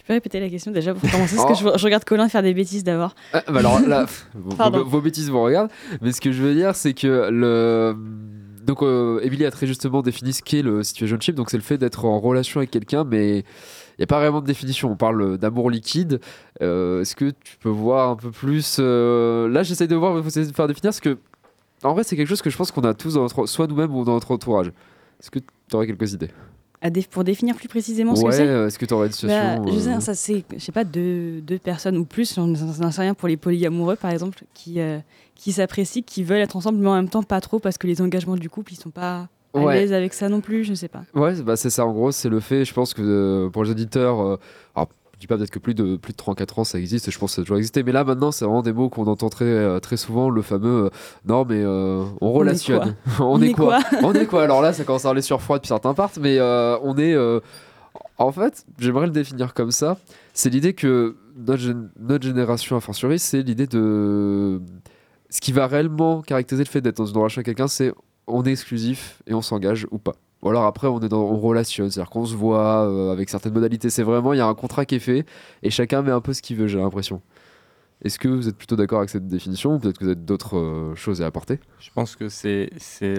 Tu peux répéter la question déjà pour commencer Parce que je, je regarde Colin faire des bêtises d'abord. Ah, bah alors là, vos, bêtises vous regardent, mais ce que je veux dire, c'est que le. Donc, euh, Emily a très justement défini ce qu'est le situationship, donc c'est le fait d'être en relation avec quelqu'un, mais il n'y a pas vraiment de définition. On parle d'amour liquide. Euh, Est-ce que tu peux voir un peu plus euh, Là, j'essaye de voir, faut essayer de faire définir, parce que en vrai, c'est quelque chose que je pense qu'on a tous dans notre, soit nous-mêmes ou dans notre entourage. Est-ce que tu aurais quelques idées? Pour définir plus précisément ce Ouais, que c'est euh, est-ce que tu aurais une Bah, situation je sais, euh, ça c'est, je sais pas, deux, deux personnes ou plus, j'en sais rien pour les polyamoureux par exemple, qui, euh, qui s'apprécient, qui veulent être ensemble, mais en même temps pas trop parce que les engagements du couple ils sont pas à Ouais. l'aise avec ça non plus, je sais pas. Ouais, bah c'est ça en gros, c'est le fait, je pense que euh, pour les auditeurs, euh, alors dis pas peut-être que plus de, plus de 34 ans ça existe, je pense que ça a toujours existé, mais là maintenant c'est vraiment des mots qu'on entend très, euh, très souvent, le fameux euh, non mais euh, on est relationne. quoi on, est, quoi, On est quoi? Alors là ça commence à aller sur froid depuis certains parts, mais euh, on est. en fait, j'aimerais le définir comme ça. C'est l'idée que notre, gén- notre génération, a fortiori, c'est l'idée de. Ce qui va réellement caractériser le fait d'être dans une relation avec quelqu'un, c'est on est exclusif et on s'engage ou pas. Ou alors après, on est dans, on relationne, c'est-à-dire qu'on se voit euh, avec certaines modalités. C'est vraiment, il y a un contrat qui est fait et chacun met un peu ce qu'il veut, j'ai l'impression. Est-ce que vous êtes plutôt d'accord avec cette définition ou peut-être que vous avez d'autres euh, choses à apporter? Je pense que c'est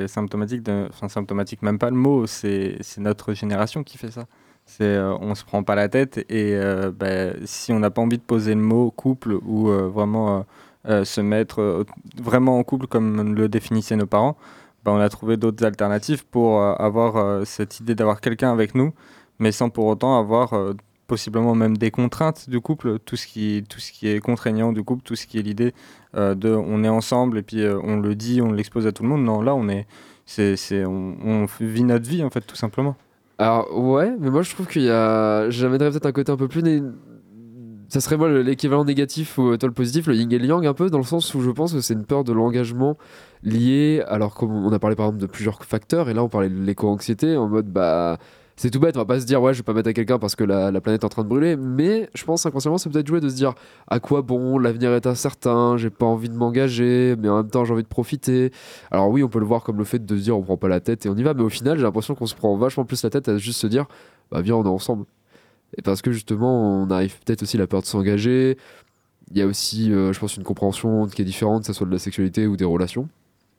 symptomatique, enfin symptomatique, même pas le mot, c'est notre génération qui fait ça. C'est euh, on se prend pas la tête et euh, bah, si on n'a pas envie de poser le mot couple ou vraiment se mettre vraiment en couple comme le définissaient nos parents, bah, on a trouvé d'autres alternatives pour euh, avoir euh, cette idée d'avoir quelqu'un avec nous, mais sans pour autant avoir euh, possiblement même des contraintes du couple, tout ce qui, tout ce qui est contraignant du couple, tout ce qui est l'idée euh, de on est ensemble et puis on le dit, on l'expose à tout le monde. Non, là on est, c'est, c'est, on, vit notre vie en fait tout simplement. Alors ouais, mais moi je trouve qu'il y a, j'amènerais peut-être un côté un peu plus, ça serait moi le- l'équivalent négatif ou toi le positif, le yin et le yang un peu, dans le sens où je pense que c'est une peur de l'engagement liée, alors comme on a parlé par exemple de plusieurs facteurs, et là on parlait de l'éco-anxiété, en mode bah c'est tout bête, on va pas se dire ouais je vais pas mettre à quelqu'un parce que la, la planète est en train de brûler, mais je pense inconsciemment c'est peut-être jouer de se dire à quoi bon, l'avenir est incertain, j'ai pas envie de m'engager, mais en même temps j'ai envie de profiter. Alors oui on peut le voir comme le fait de se dire on prend pas la tête et on y va, mais au final j'ai l'impression qu'on se prend vachement plus la tête à juste se dire bah viens on est ensemble. Et parce que justement on arrive peut-être aussi à la peur de s'engager, il y a aussi euh, je pense une compréhension qui est différente, que ce soit de la sexualité ou des relations.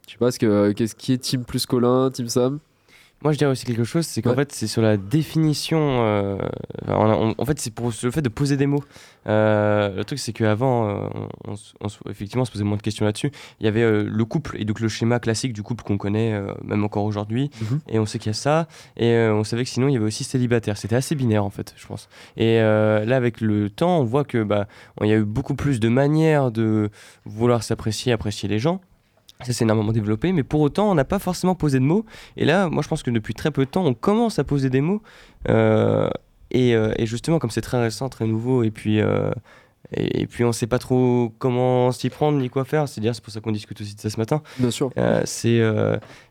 Je sais pas, est-ce que- qu'est-ce qui est Team plus Colin, Team Sam? Moi, je dirais aussi quelque chose, c'est qu'en Ouais. fait, c'est sur la définition. euh, on- on- en fait, c'est pour le fait de poser des mots. Euh, le truc, c'est qu'avant, euh, on, effectivement, on se posait moins de questions là-dessus. Il y avait euh, le couple, et donc le schéma classique du couple qu'on connaît, même encore aujourd'hui. Mhm. Et on sait qu'il y a ça. Et on savait que sinon, il y avait aussi célibataire. C'était assez binaire, en fait, je pense. Et là, avec le temps, on voit que bah, il y a eu beaucoup plus de manières de vouloir s'apprécier, apprécier les gens. Ça s'est énormément développé, mais pour autant, on n'a pas forcément posé de mots. Et là, moi, je pense que depuis très peu de temps, on commence à poser des mots. Euh, et, euh, et justement, comme c'est très récent, très nouveau, et puis, euh, et, et puis on ne sait pas trop comment s'y prendre ni quoi faire. C'est-à-dire, c'est pour ça qu'on discute aussi de ça ce matin. Bien sûr. C'est,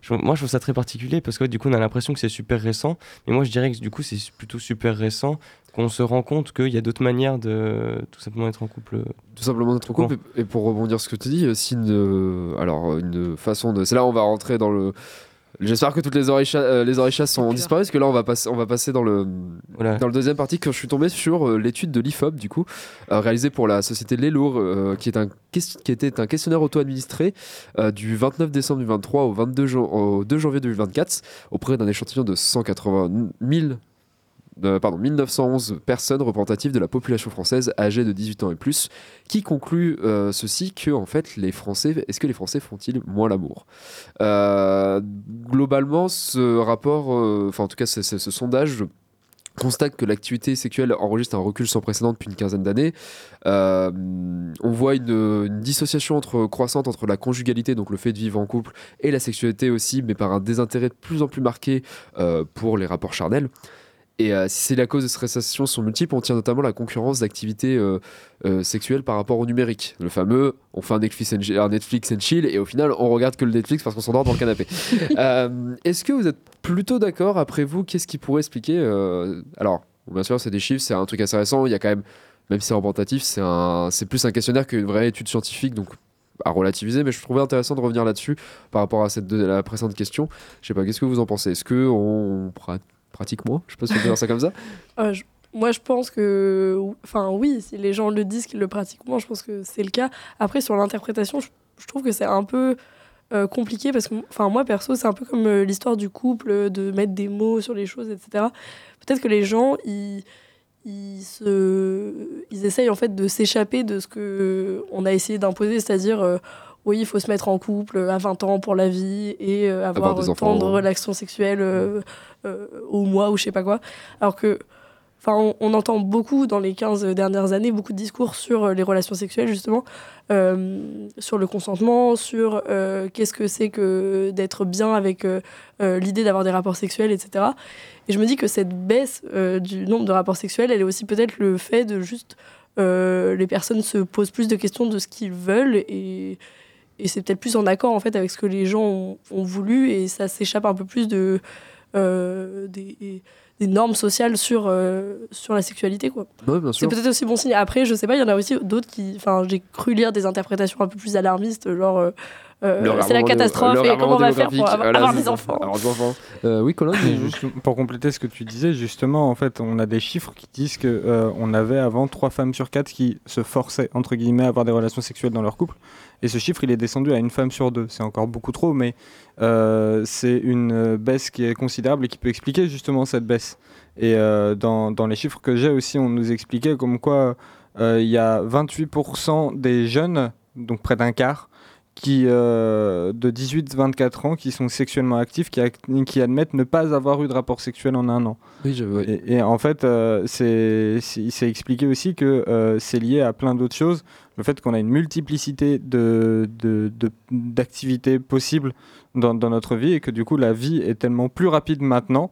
moi, je trouve ça très particulier parce que ouais, du coup, on a l'impression que c'est super récent. Mais moi, je dirais que du coup, c'est plutôt super récent qu'on se rend compte qu'il y a d'autres manières de tout simplement être en couple. tout simplement notre couple. Et, et pour rebondir sur ce que tu dis, aussi une, alors une façon de. C'est là où on va rentrer dans le. J'espère que toutes les oreilles, cha- euh, les oreilles chasses sont disparues, parce que là on va passer, on va passer dans le Voilà. dans le deuxième partie quand je suis tombé sur euh, l'étude de l'IFOP du coup euh, réalisée pour la société Lelour, euh, qui est un qui était un questionnaire auto-administré euh, du 29 décembre 2023 au 22 jan- au 2 janvier 2024 auprès d'un échantillon de 180 000 pardon, 1911 personnes représentatives de la population française âgée de 18 ans et plus, qui conclut euh, ceci que en fait les Français, est-ce que les Français font-ils moins l'amour? Euh, Globalement, ce rapport, euh, enfin en tout cas ce sondage constate que l'activité sexuelle enregistre un recul sans précédent depuis une quinzaine d'années. On voit une, dissociation entre, croissante entre la conjugalité, donc le fait de vivre en couple, et la sexualité aussi, mais par un désintérêt de plus en plus marqué pour les rapports charnels. Et euh, si c'est la cause de ces récessions sont multiples, on tient notamment la concurrence d'activités euh, euh, sexuelles par rapport au numérique. Le fameux, on fait un Netflix, and, un Netflix and chill et au final, on regarde que le Netflix parce qu'on s'endort dans le canapé. Est-ce que vous êtes plutôt d'accord, après vous, qu'est-ce qui pourrait expliquer Alors, bien sûr, c'est des chiffres, c'est un truc assez récent, il y a quand même, même si c'est représentatif, c'est plus un questionnaire qu'une vraie étude scientifique, donc à relativiser, mais je trouvais intéressant de revenir là-dessus par rapport à cette de, la précédente question. Je sais pas, qu'est-ce que vous en pensez? Est-ce que on pratique moins Je pas si on peut dire ça comme ça. Euh, je- moi, je pense que. Enfin, oui, si les gens le disent qu'ils le pratiquent moins, je pense que c'est le cas. Après, sur l'interprétation, je, je trouve que c'est un peu euh, compliqué parce que, enfin, moi, perso, c'est un peu comme euh, l'histoire du couple, euh, de mettre des mots sur les choses, etc. Peut-être que les gens, ils. Ils, se... ils essayent en fait de s'échapper de ce que on a essayé d'imposer, c'est-à-dire euh, oui, il faut se mettre en couple à 20 ans pour la vie et euh, avoir, Avoir des tant enfants. de relations sexuelles euh, euh, au mois ou je sais pas quoi. Alors que Enfin, on, on entend beaucoup dans les 15 dernières années, beaucoup de discours sur euh, les relations sexuelles, justement, euh, sur le consentement, sur euh, qu'est-ce que c'est que d'être bien avec euh, euh, l'idée d'avoir des rapports sexuels, etc. Et je me dis que cette baisse euh, du nombre de rapports sexuels, elle est aussi peut-être le fait de juste. euh, les personnes se posent plus de questions de ce qu'ils veulent et, et c'est peut-être plus en accord en fait avec ce que les gens ont, ont voulu et ça s'échappe un peu plus de euh, des, des normes sociales sur, euh, sur la sexualité quoi. Ouais, bien C'est peut-être aussi bon signe. Après, je sais pas, il y en a aussi d'autres qui. Enfin, j'ai cru lire des interprétations un peu plus alarmistes, genre. euh, euh, c'est la catastrophe et comment on va faire pour avoir, voilà, des enfants. ça. Avoir des enfants. Euh, oui, Colin Et juste pour compléter ce que tu disais, justement, en fait, on a des chiffres qui disent que euh, on avait avant trois femmes sur quatre qui se forçaient entre guillemets à avoir des relations sexuelles dans leur couple, et ce chiffre il est descendu à une femme sur deux. C'est encore beaucoup trop, mais euh, c'est une baisse qui est considérable et qui peut expliquer justement cette baisse. Et euh, dans, dans les chiffres que j'ai aussi, on nous expliquait comme quoi euh, il y a 28% des jeunes, donc près d'un quart, qui, euh, de 18-24 ans qui sont sexuellement actifs, qui, qui admettent ne pas avoir eu de rapport sexuel en un an. Oui, je, oui. Et, et en fait, euh, c'est expliqué aussi que euh, c'est lié à plein d'autres choses. Le fait qu'on a une multiplicité de- de- de- d'activités possibles dans, dans notre vie et que du coup, la vie est tellement plus rapide maintenant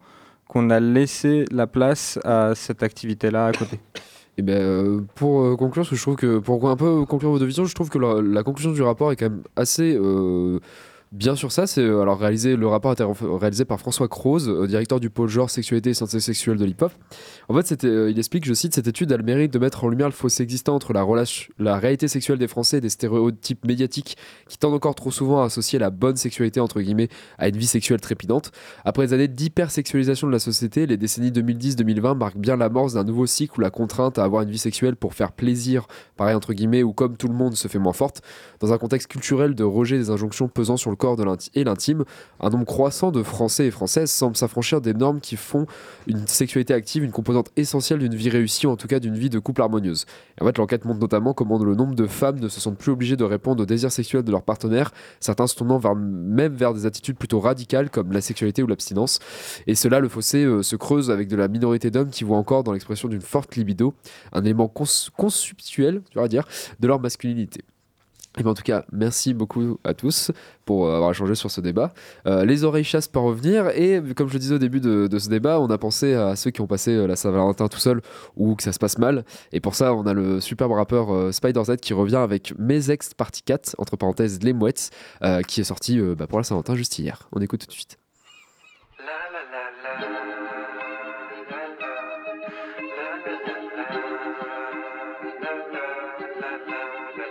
qu'on a laissé la place à cette activité-là à côté. Et ben, euh, pour euh, conclure, parce que je trouve que pour un peu conclure vos deux visions, je trouve que la, la conclusion du rapport est quand même assez euh, bien sur ça. C'est euh, alors réalisé, le rapport a été réalisé par François Croze, euh, directeur du pôle genre, sexualité et santé sexuelle de l'IPOF. En fait, euh, il explique, je cite, cette étude a le mérite de mettre en lumière le fossé existant entre la réalité sexuelle des Français et des stéréotypes médiatiques qui tendent encore trop souvent à associer la bonne sexualité entre guillemets à une vie sexuelle trépidante. Après des années d'hypersexualisation de la société, les décennies 2010-2020 marquent bien l'amorce d'un nouveau cycle où la contrainte à avoir une vie sexuelle pour faire plaisir, pareil entre guillemets, ou comme tout le monde se fait moins forte, dans un contexte culturel de rejet des injonctions pesant sur le et l'intime, un nombre croissant de Français et Françaises semble s'affranchir des normes qui font une sexualité active une composante essentielle d'une vie réussie, en tout cas d'une vie de couple harmonieuse. En fait, l'enquête montre notamment comment le nombre de femmes ne se sentent plus obligées de répondre aux désirs sexuels de leur partenaire, certains se tournant vers, même vers des attitudes plutôt radicales comme la sexualité ou l'abstinence. Et cela, le fossé euh, se creuse avec de la minorité d'hommes qui voient encore dans l'expression d'une forte libido un élément cons tu vas dire, de leur masculinité. Et en tout cas, merci beaucoup à tous pour euh, avoir échangé sur ce débat. Euh, les oreilles chassent par revenir et comme je le disais au début de, ce débat, on a pensé à ceux qui ont passé euh, la Saint-Valentin tout seul ou que ça se passe mal. Et pour ça, on a le superbe rappeur euh, Spider Z qui revient avec Mes Ex Party 4, entre parenthèses Les Mouettes, euh, qui est sorti euh, bah, pour la Saint-Valentin juste hier. On écoute tout de suite.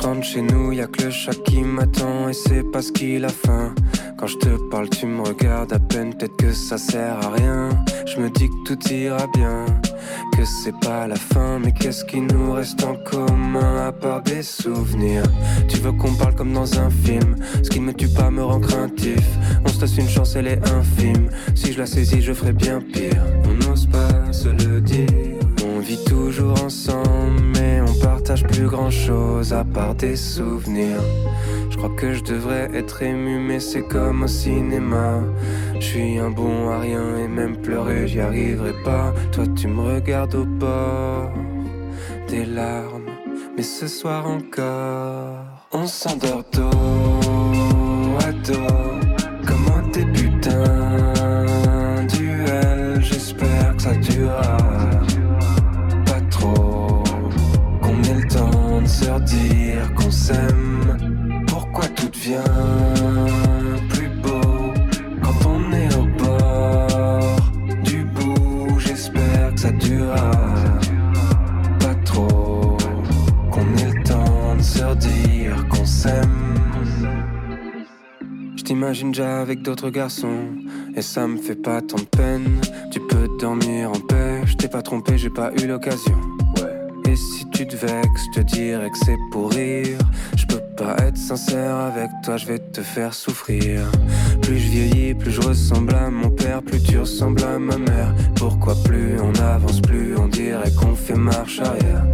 Je rentre chez nous, y a que le chat qui m'attend et c'est parce qu'il a faim. Quand je te parle, tu me regardes à peine, peut-être que ça sert à rien. Je me dis que tout ira bien, que c'est pas la fin, mais qu'est-ce qui nous reste en commun à part des souvenirs? Tu veux qu'on parle comme dans un film, ce qui me tue pas me rend craintif. On se laisse une chance, elle est infime. Si je la saisis, je ferai bien pire. On n'ose pas se le dire, on vit toujours ensemble, plus grand chose à part des souvenirs. Je crois que je devrais être ému, mais c'est comme au cinéma. Je suis un bon à rien et même pleurer, j'y arriverai pas. Toi, tu me regardes au bord des larmes, mais ce soir encore, on s'endort dos à Je t'imagine déjà avec d'autres garçons, et ça me fait pas tant de peine. Tu peux dormir en paix, je t'ai pas trompé, j'ai pas eu l'occasion. Et si tu te vexes, je te dirais que c'est pour rire. Je peux pas être sincère avec toi, je vais te faire souffrir. Plus je vieillis, plus je ressemble à mon père, plus tu ressembles à ma mère. Pourquoi plus on avance, plus on dirait qu'on fait marche arrière?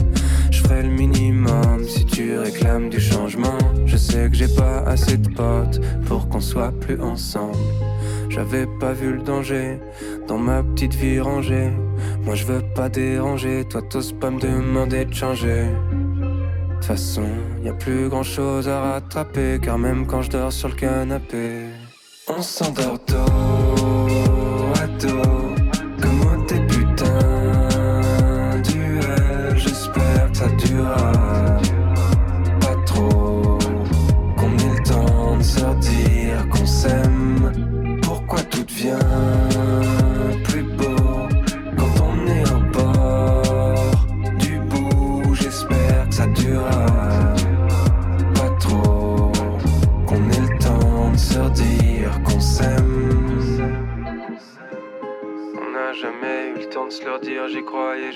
Le minimum si tu réclames du changement. Je sais que j'ai pas assez de potes pour qu'on soit plus ensemble. J'avais pas vu le danger dans ma petite vie rangée. Moi je veux pas déranger, toi t'oses pas me demander de changer. De toute façon, y a plus grand chose à rattraper, car même quand je dors sur le canapé, on s'endort dos à dos,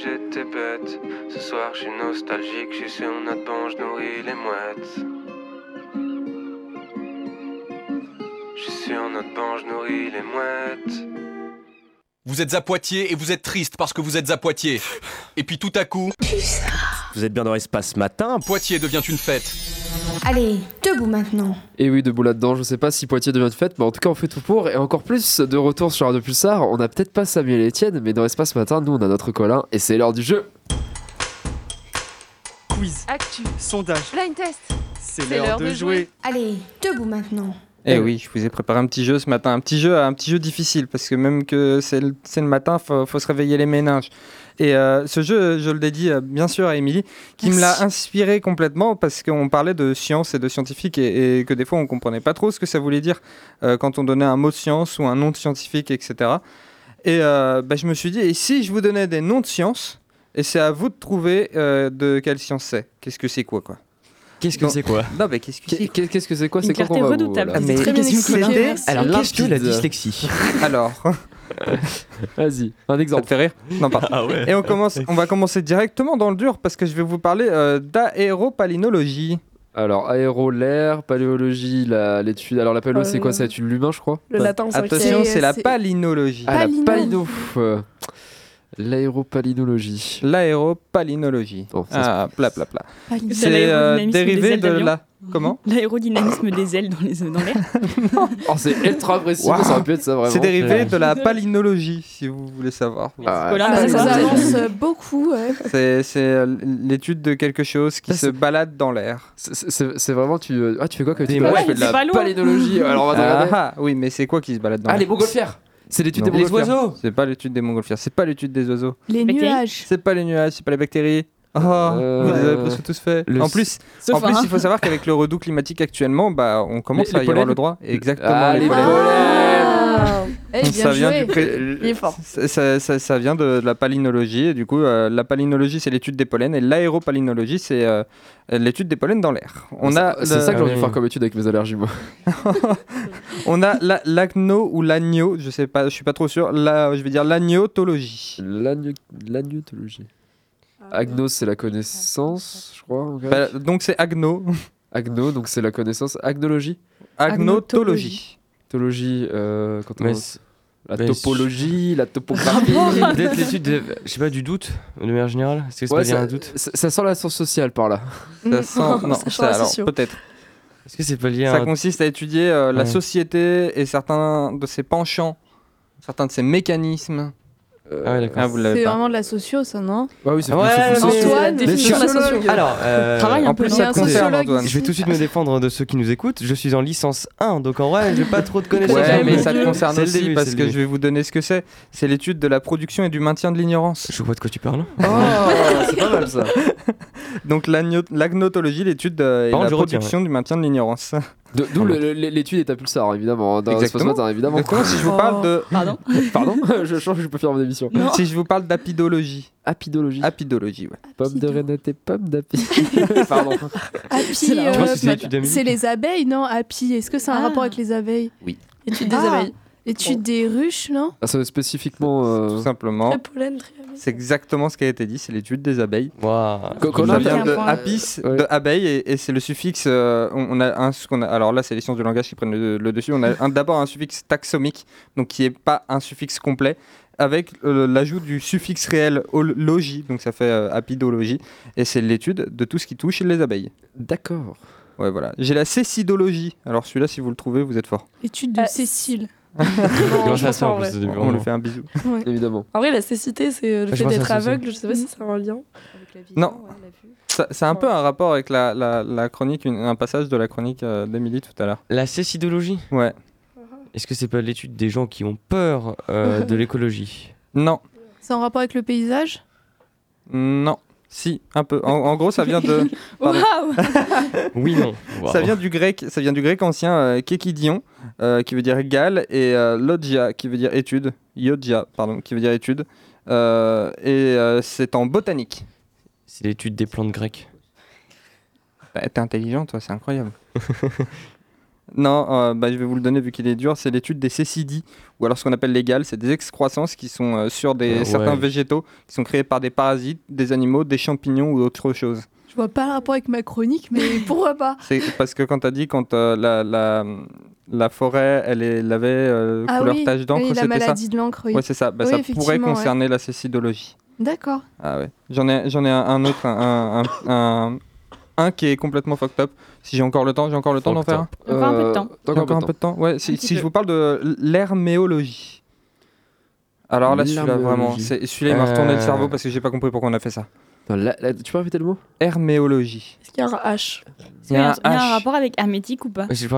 j'étais bête. Ce soir, je suis nostalgique, je suis sur notre banc, je nourris les mouettes. Je suis sur notre banc, je nourris les mouettes. Vous êtes à Poitiers et vous êtes triste parce que vous êtes à Poitiers. Et puis tout à coup, Vous êtes bien dans l'espace matin. Poitiers devient une fête. Allez, debout maintenant. Et oui, debout là-dedans, je sais pas si Poitiers devient une fête, mais en tout cas, on fait tout pour. Et encore plus de retour sur Radio Pulsar. On a peut-être pas Samuel et Etienne, mais dans l'espace matin, nous, on a notre Colin, et c'est l'heure du jeu. Quiz, Actu, sondage, blind test. c'est l'heure de jouer. Allez, debout maintenant. Eh oui, je vous ai préparé un petit jeu ce matin, un petit jeu, un petit jeu difficile parce que même que c'est le, c'est le matin, faut, faut se réveiller les méninges. Et euh, ce jeu, je le dédie euh, bien sûr à Émilie, qui me l'a inspiré complètement parce qu'on parlait de science et de scientifique et, et que des fois on comprenait pas trop ce que ça voulait dire euh, quand on donnait un mot de science ou un nom de scientifique, etc. Et euh, bah, je me suis dit, et si je vous donnais des noms de science, et c'est à vous de trouver euh, de quelle science c'est Qu'est-ce que c'est quoi quoi Qu'est-ce que c'est quoi Non, mais qu'est-ce que c'est que c'est quoi C'est quoi clarté qu'on va redoutable. voilà. Ah, mais Très bien qu'est-ce que expliqué. Alors, qu'est-ce que la dyslexie Alors, Vas-y, un ça te exemple. fait rire? Non, pardon. Ah ouais Et on, commence, on va commencer directement dans le dur parce que je vais vous parler euh, d'aéropalinologie. Alors, aéro, l'air, paléologie, la- l'étude. Alors, la paléo, c'est quoi? Euh, C'est l'étude de l'humain, je crois? Le latin, c'est Attention, c'est- la palinologie. Ah, la Palino. palino. euh, L'aéropalinologie. L'aéropalinologie. Ah, pla pla pla. C'est euh, dérivé de la. Comment L'aérodynamisme des ailes dans les- dans l'air. Oh, c'est ultra précis, ça aurait pu être ça vraiment. C'est dérivé de la palinologie, si vous voulez savoir. Ah, Voilà, Ah, ça ça, avance beaucoup, ouais. C'est c'est, euh, l'étude de quelque chose qui se balade dans l'air. C'est- vraiment, tu. euh, Ah, tu fais quoi que Des tu fais de C'est la pas loin. palénologie. Alors, on va Ah, regarder. ah, oui, mais c'est quoi qui se balade dans Ah, l'air? les montgolfières C'est l'étude des Les oiseaux C'est pas l'étude des montgolfières, c'est pas l'étude des oiseaux, Les Bactéries. nuages. c'est pas les nuages, c'est pas les bactéries. Oh, Euh, vous les avez presque tous fait. le En plus, Sauf en plus, un. il faut savoir qu'avec le redout climatique actuellement, bah, on commence Les- à les y avoir le droit. Exactement, Ah, les les pollens. Ah ça vient joué. du pré- Il est fort. ça, ça- ça- ça vient de, de la palynologie. Et du coup, euh, la palynologie, c'est l'étude des pollens. Et l'aéropalinologie, c'est euh, l'étude des pollens dans l'air. On a, C'est le- ça que j'aurais dû Ouais. faire comme étude avec mes allergies, moi. on a la- l'agno ou l'agno, je sais pas, je suis pas trop sûr. La, je vais dire l'agnotologie. L'agno- L'agnotologie. Agnos, c'est la connaissance, je crois. en. Bah, donc c'est agno, Agno, donc c'est la connaissance. Agnologie agnotologie. Tologie, euh, quand on. La Mais topologie, la topographie. Peut-être l'étude, de- je sais pas, du doute, de manière générale. Est-ce que c'est Ouais, pas lié à ça, un doute? ça- ça sent la science sociale par là. Ça sent, non, Ça ça, la alors peut-être. Est-ce que c'est pas lié à Ça un consiste à étudier euh, la Ouais. société et certains de ses penchants, certains de ses mécanismes. Ah ouais, d'accord. Ah, vous l'avez C'est pas. vraiment de la socio, ça, non Ouais, oui, c'est Ouais, Antoine, Mais définition de la sociologue. socio. Alors, euh, Travaille un En peu, plus, ça un concerne, sociologue Antoine. je vais tout de suite me défendre de ceux qui nous écoutent. Je suis en licence 1, donc en vrai, j'ai pas trop de connaissances. Ouais, mais ça te concerne C'est le aussi début, parce c'est le que début. je vais vous donner ce que c'est. C'est l'étude de la production et du maintien de l'ignorance. Je vois de quoi tu parles. Oh, c'est pas mal ça. Donc l'agno- l'agnotologie, l'étude de et Par la contre, je retiens, production du maintien de l'ignorance. D'où l'étude est à pulsar, évidemment. hein, Dans Exactement. matin, évidemment. Exactement, si je vous parle de, Pardon Pardon Je change, je peux faire mon émission. si je vous parle d'apidologie, Apidologie. apidologie, ouais. Pomme de renette et pomme d'api. Pardon. C'est la- euh, c'est c'est les abeilles, non Happy, est-ce que c'est un Ah. rapport avec les abeilles Étude des Ah. abeilles. Étude des ruches, non Ah, ça, spécifiquement. euh, Tout simplement. Très pollen, très abeille. C'est exactement ce qui a été dit, c'est l'étude des abeilles. Co- Ça vient de apis, euh, de abeille, et, et c'est le suffixe. euh, on, a un, ce qu'on a, alors là, c'est les sciences du langage qui prennent le, le dessus. On a d'abord un suffixe taxomique, donc qui est pas un suffixe complet, avec euh, l'ajout du suffixe réel logie, donc ça fait euh, apidologie, et c'est l'étude de tout ce qui touche les abeilles. D'accord. Ouais, voilà. J'ai la cécidologie. Alors celui-là, si vous le trouvez, vous êtes fort. Étude de Euh, Cécile. Ça en plus au début On lui fait un bisou. Évidemment. En vrai, la cécité, c'est le Je fait pense d'être ça, ça. aveugle. Je sais pas si c'est un lien. Non. Ça- C'est un peu un rapport avec la, la- la chronique, une- un passage de la chronique euh, d'Émilie tout à l'heure. La cécidologie Ouais. Est-ce que c'est pas l'étude des gens qui ont peur euh, de l'écologie? Non. C'est en rapport avec le paysage? Non. Si, un peu. En, en gros, ça vient de. Waouh Oui, non. Ça vient du grec, ça vient du grec ancien euh, kekidion, euh, qui veut dire égal, et euh, logia, qui veut dire étude, yogia, pardon, qui veut dire étude, Euh, et euh, c'est en botanique. C'est l'étude des plantes grecques. Bah, T'es intelligent, toi, c'est incroyable. non, euh, bah, je vais vous le donner vu qu'il est dur. C'est l'étude des cécidies, ou alors ce qu'on appelle les gales. C'est des excroissances qui sont euh, sur des, ouais. certains végétaux, qui sont créés par des parasites, des animaux, des champignons ou autre chose. Je vois pas le rapport avec ma chronique, mais pourquoi pas? C'est parce que quand t'as dit quand euh, la, la, la forêt, elle, est, elle avait euh, Ah couleur oui, tache d'encre, oui, la c'était ça? maladie de l'encre, oui. Ouais, c'est ça. Bah, Oui, ça pourrait ouais. concerner la cécidologie. D'accord. Ah ouais. J'en ai, j'en ai un, un autre, un, un, un, qui est complètement fucked up. Si j'ai encore le temps, j'ai encore le temps d'en faire un Encore un peu de temps. T'as J'ai encore un peu de temps Ouais, si, je vous parle de l'herméologie. Alors là, celui-là, vraiment, celui-là, il m'a retourné le Euh. cerveau parce que j'ai pas compris pourquoi on a fait ça. Non, tu peux répéter le mot? Herméologie. Est-ce qu'il y a un H? Est-ce qu'il y a un, il y a un H. rapport avec hermétique ou pas? Ouais. C'est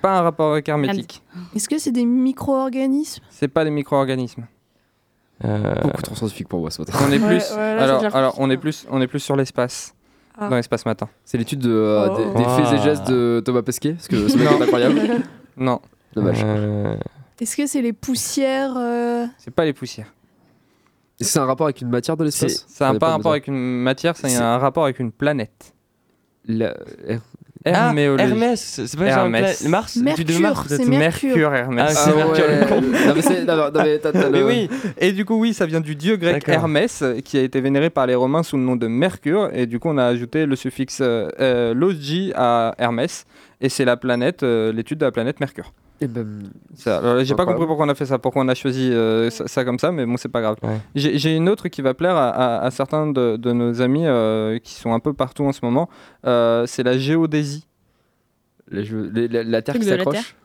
pas un rapport avec hermétique. Est-ce que c'est des micro-organismes? C'est pas des micro-organismes. Euh, Beaucoup trop scientifique pour moi ce matin. On est Ouais, plus. ouais, là, ça alors, devient alors on est compliqué. plus, on est plus sur l'espace. Ah. Dans l'espace matin. C'est l'étude de, euh, Oh. des, des faits et gestes de Thomas Pesquet Parce que ce mec Non. est incroyable. Non, Dommage. euh, Est-ce que c'est les poussières euh, c'est pas les poussières. C'est un rapport avec une matière de l'espace Ça n'a On est pas un rapport avec une matière, C'est- un rapport avec une planète. La- Ah. Hermès, c'est pas Hermès. Mars Mercure, Mars c'est Mercure. Hermès. Ah, c'est Mercure, le con. non, mais c'est. Non, non, non, mais t'as- t'as Mais le- oui, et du coup oui, ça vient du dieu grec D'accord. Hermès, euh, qui a été vénéré par les Romains sous le nom de Mercure, et du coup on a ajouté le suffixe euh, euh, logi à Hermès, et c'est la planète, euh, l'étude de la planète Mercure. Eh ben, Ça, alors, J'ai pas compris pourquoi on a fait ça, pourquoi on a choisi euh, ça, ça comme ça, mais bon c'est pas grave. Ouais. J'ai j'ai une autre qui va plaire à, à- à certains de, de nos amis euh, qui sont un peu partout en ce moment, Euh, c'est la géodésie. les jeux- les- la, la Terre qui de la Terre. s'accroche.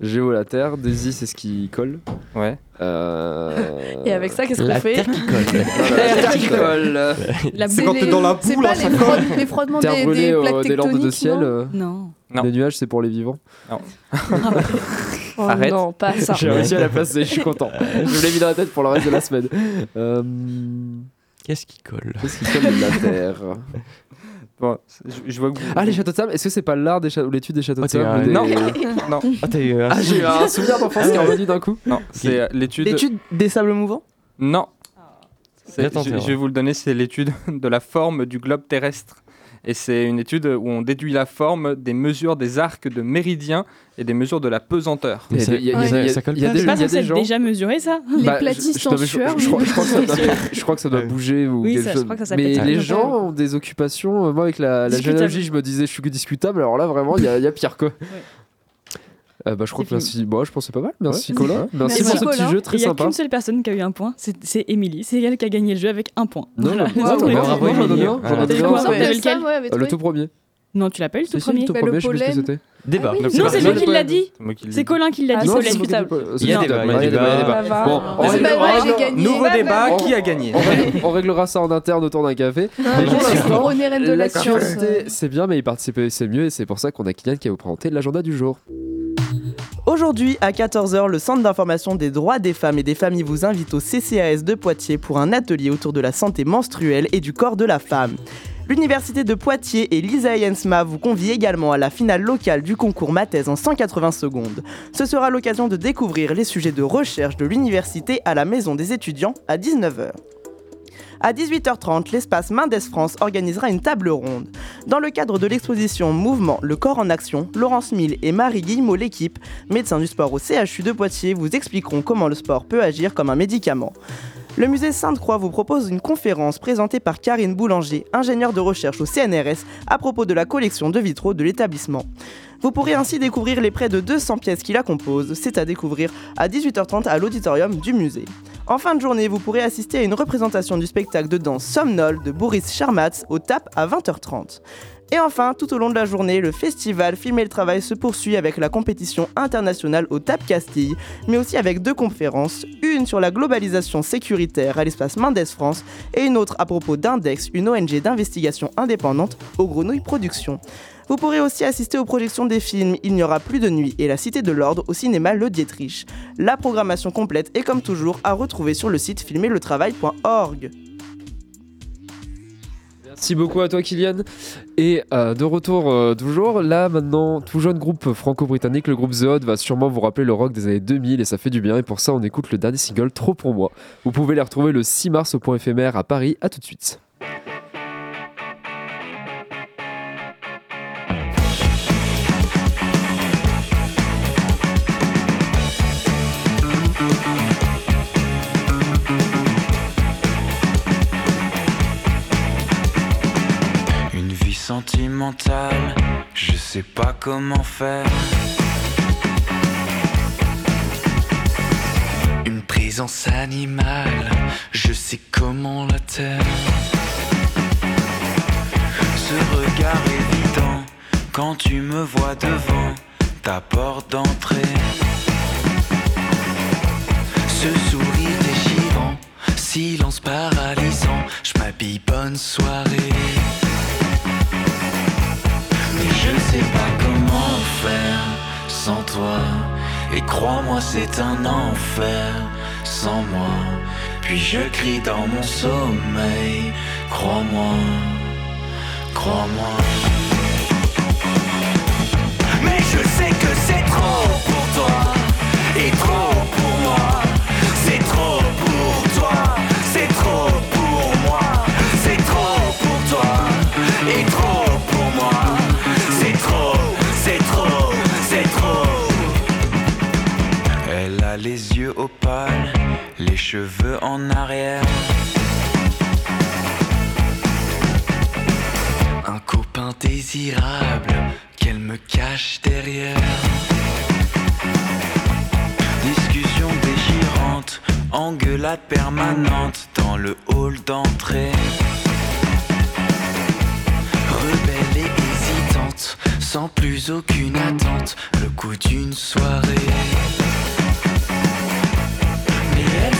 Géo, la Terre. Daisy, c'est ce qui colle. Ouais. Euh... Et avec ça, qu'est-ce qu'on La fait terre qui colle. La Terre qui colle. La C'est quand t'es dans la C'est boue, pas là, les, ça frott- les frottements Terre des, brûlée des au- plaques des lampes de ciel. non euh, Non. Non. Les nuages, c'est pour les vivants. Oh Arrête. non, pas ça. J'ai réussi à la placer, je suis content. je me l'ai mis dans la tête pour le reste de la semaine. Euh... Qu'est-ce qui colle? Qu'est-ce qui colle de la Terre? Bon, je, je vois que vous... Ah, les châteaux de sable, est-ce que c'est pas l'art des châteaux, l'étude des châteaux Oh, de eu sable des- Non. non, Ah, t'as eu un. Ah, j'ai eu un souvenir d'enfance qui est revenu d'un coup. non, c'est euh, l'étude... L'étude des sables mouvants? Non. Tenté, je, je vais vous le donner, c'est l'étude de la forme du globe terrestre. Et c'est une étude où on déduit la forme des mesures des arcs de méridien et des mesures de la pesanteur. Il y a ça- des- gens. déjà mesuré ça Les Bah, je- platistes en sueur. Je, crois- je crois que ça doit, Bien sûr. je crois que ça doit bouger ou Oui, ça, je crois que ça Mais les gens ont des occupations. euh, Moi, avec la, la géologie, je me disais, je suis que discutable. Alors là, vraiment, il y, a- il y a pire quoi. Euh, bah, je crois C'est que merci. Bon, je pensais pas mal. Merci Colin. Merci Et pour ce voilà. petit jeu très Et Il n'y a sympa. qu'une seule personne qui a eu un point, c'est c'est Émilie. C'est elle qui a gagné le jeu avec un point. Non, Voilà. non, Les non, autres, non, ils ont- bravo, non, j'en ai Émilie. Euh, Le tout premier. Non, tu le tout premier. tout Bah, le premier, je sais plus ce que c'était. Débat. Ah oui. Non, c'est lui qui l'a dit. C'est C'est. Colin qui l'a Ah, dit. c'est c'est discutable. Il y a Non, débat, il y a il débat. il Bon, on C'est on. Nouveau débat, qui a gagné on on réglera ça en interne autour d'un café. Ah, l'instant, René Reine de la science. c'est bien, mais y participer, c'est mieux, et c'est pour ça qu'on a Kylian qui va vous présenter l'agenda du jour. Aujourd'hui, à 14h, le Centre d'information des droits des femmes et des familles vous invite au CCAS de Poitiers pour un atelier autour de la santé menstruelle et du corps de la femme. L'Université de Poitiers et Lisa Jensma vous convient également à la finale locale du concours Mathèse en 180 secondes. Ce sera l'occasion de découvrir les sujets de recherche de l'université à la Maison des étudiants à 19h. À 18h30, l'espace Mendes France organisera une table ronde. Dans le cadre de l'exposition Mouvement, le corps en action, Laurence Mille et Marie Guillemot, l'équipe, médecins du sport au CHU de Poitiers, vous expliqueront comment le sport peut agir comme un médicament. Le musée Sainte-Croix vous propose une conférence présentée par Karine Boulanger, ingénieure de recherche au CNRS, à propos de la collection de vitraux de l'établissement. Vous pourrez ainsi découvrir les près de 200 pièces qui la composent, c'est à découvrir à 18h30 à l'auditorium du musée. En fin de journée, vous pourrez assister à une représentation du spectacle de danse Somnol de Boris Charmatz au TAP à 20h30. Et enfin, tout au long de la journée, le festival Filmer le Travail se poursuit avec la compétition internationale au TAP Castille, mais aussi avec deux conférences, une sur la globalisation sécuritaire à l'espace Mendes France et une autre à propos d'Index, une ONG d'investigation indépendante au Grenouille Productions. Vous pourrez aussi assister aux projections des films Il n'y aura plus de nuit et La Cité de l'Ordre au cinéma Le Dietrich. La programmation complète est comme toujours à retrouver sur le site filmerletravail.org. Merci beaucoup à toi Kylian. Et euh, de retour euh, toujours, là maintenant, tout jeune groupe franco-britannique, le groupe The Hot va sûrement vous rappeler le rock des années 2000 et ça fait du bien. Et pour ça, on écoute le dernier single Trop pour moi. Vous pouvez les retrouver le 6 mars au point éphémère à Paris. À tout de suite. Sentimentale, je sais pas comment faire. Une présence animale, je sais comment la taire. Ce regard évident, quand tu me vois devant ta porte d'entrée. Ce sourire déchirant, silence paralysant, je m'habille bonne soirée. Mais je sais pas comment faire sans toi. Et crois-moi, c'est un enfer sans moi. Puis je crie dans mon sommeil, crois-moi, crois-moi. Mais je sais que c'est trop pour toi et trop les cheveux en arrière. Un copain désirable qu'elle me cache derrière. Discussion déchirante, engueulade permanente dans le hall d'entrée. Rebelle et hésitante, sans plus aucune attente, le coup d'une soirée.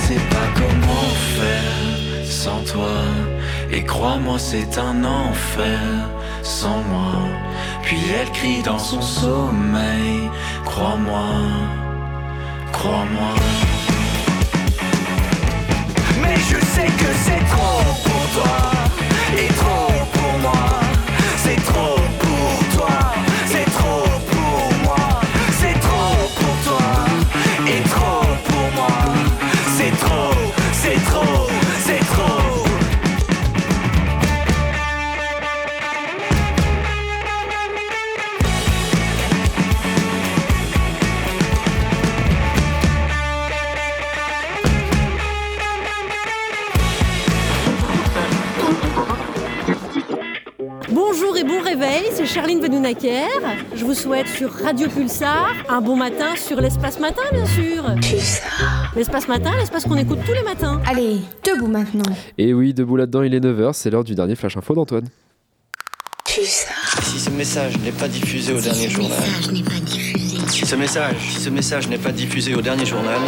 Elle sait pas comment faire sans toi. Et crois-moi, c'est un enfer sans moi. Puis elle crie dans son sommeil, crois-moi, crois-moi. Mais je sais que c'est trop pour toi c'est Charline Benounaker. Je vous souhaite sur Radio Pulsar un bon matin sur l'espace matin, bien sûr. L'espace matin, l'espace qu'on écoute tous les matins. Allez, debout maintenant. Et oui, debout là-dedans, il est 9h, c'est l'heure du dernier Flash Info d'Antoine. Si ce message n'est pas diffusé au dernier journal. Si ce message, si ce message n'est pas diffusé au dernier journal.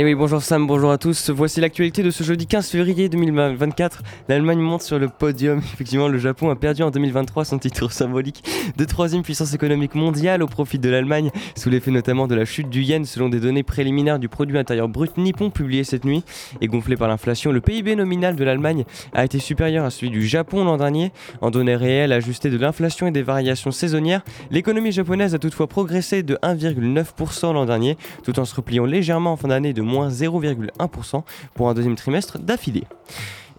Et oui, bonjour Sam, bonjour à tous. Voici l'actualité de ce jeudi 15 février 2024. L'Allemagne monte sur le podium. Effectivement, le Japon a perdu en 2023 son titre symbolique de troisième puissance économique mondiale au profit de l'Allemagne, sous l'effet notamment de la chute du yen selon des données préliminaires du produit intérieur brut nippon publiées cette nuit. Et gonflé par l'inflation, le PIB nominal de l'Allemagne a été supérieur à celui du Japon l'an dernier. En données réelles ajustées de l'inflation et des variations saisonnières, l'économie japonaise a toutefois progressé de 1,9% l'an dernier, tout en se repliant légèrement en fin d'année de moins 0,1% pour un deuxième trimestre d'affilée.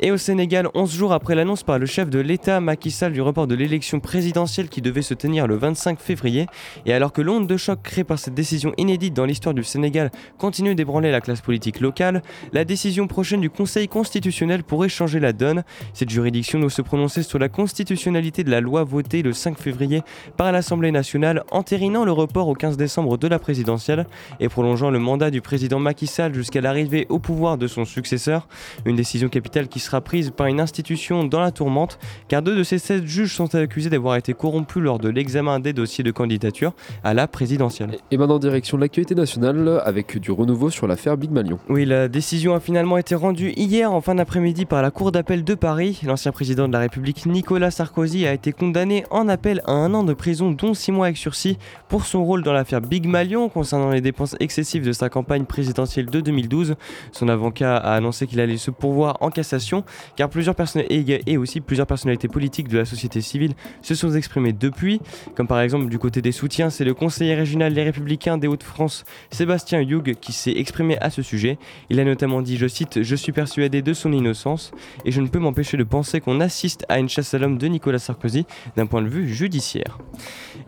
Et au Sénégal, 11 jours après l'annonce par le chef de l'État Macky Sall du report de l'élection présidentielle qui devait se tenir le 25 février, et alors que l'onde de choc créée par cette décision inédite dans l'histoire du Sénégal continue d'ébranler la classe politique locale, la décision prochaine du Conseil constitutionnel pourrait changer la donne. Cette juridiction doit se prononcer sur la constitutionnalité de la loi votée le 5 février par l'Assemblée nationale, entérinant le report au 15 décembre de la présidentielle et prolongeant le mandat du président Macky Sall jusqu'à l'arrivée au pouvoir de son successeur. Une décision capitale qui sera prise par une institution dans la tourmente, car deux de ces 16 juges sont accusés d'avoir été corrompus lors de l'examen des dossiers de candidature à la présidentielle. Et maintenant, direction de l'actualité nationale avec du renouveau sur l'affaire Big Malion. Oui, la décision a finalement été rendue hier en fin d'après-midi par la Cour d'appel de Paris. L'ancien président de la République Nicolas Sarkozy a été condamné en appel à un an de prison, dont six mois avec sursis, pour son rôle dans l'affaire Big Malion concernant les dépenses excessives de sa campagne présidentielle de 2012. Son avocat a annoncé qu'il allait se pourvoir en cassation car plusieurs personnes et aussi plusieurs personnalités politiques de la société civile se sont exprimées depuis, comme par exemple du côté des soutiens, c'est le conseiller régional des Républicains des Hauts-de-France, Sébastien Hughes, qui s'est exprimé à ce sujet. Il a notamment dit, je cite, Je suis persuadé de son innocence et je ne peux m'empêcher de penser qu'on assiste à une chasse à l'homme de Nicolas Sarkozy d'un point de vue judiciaire.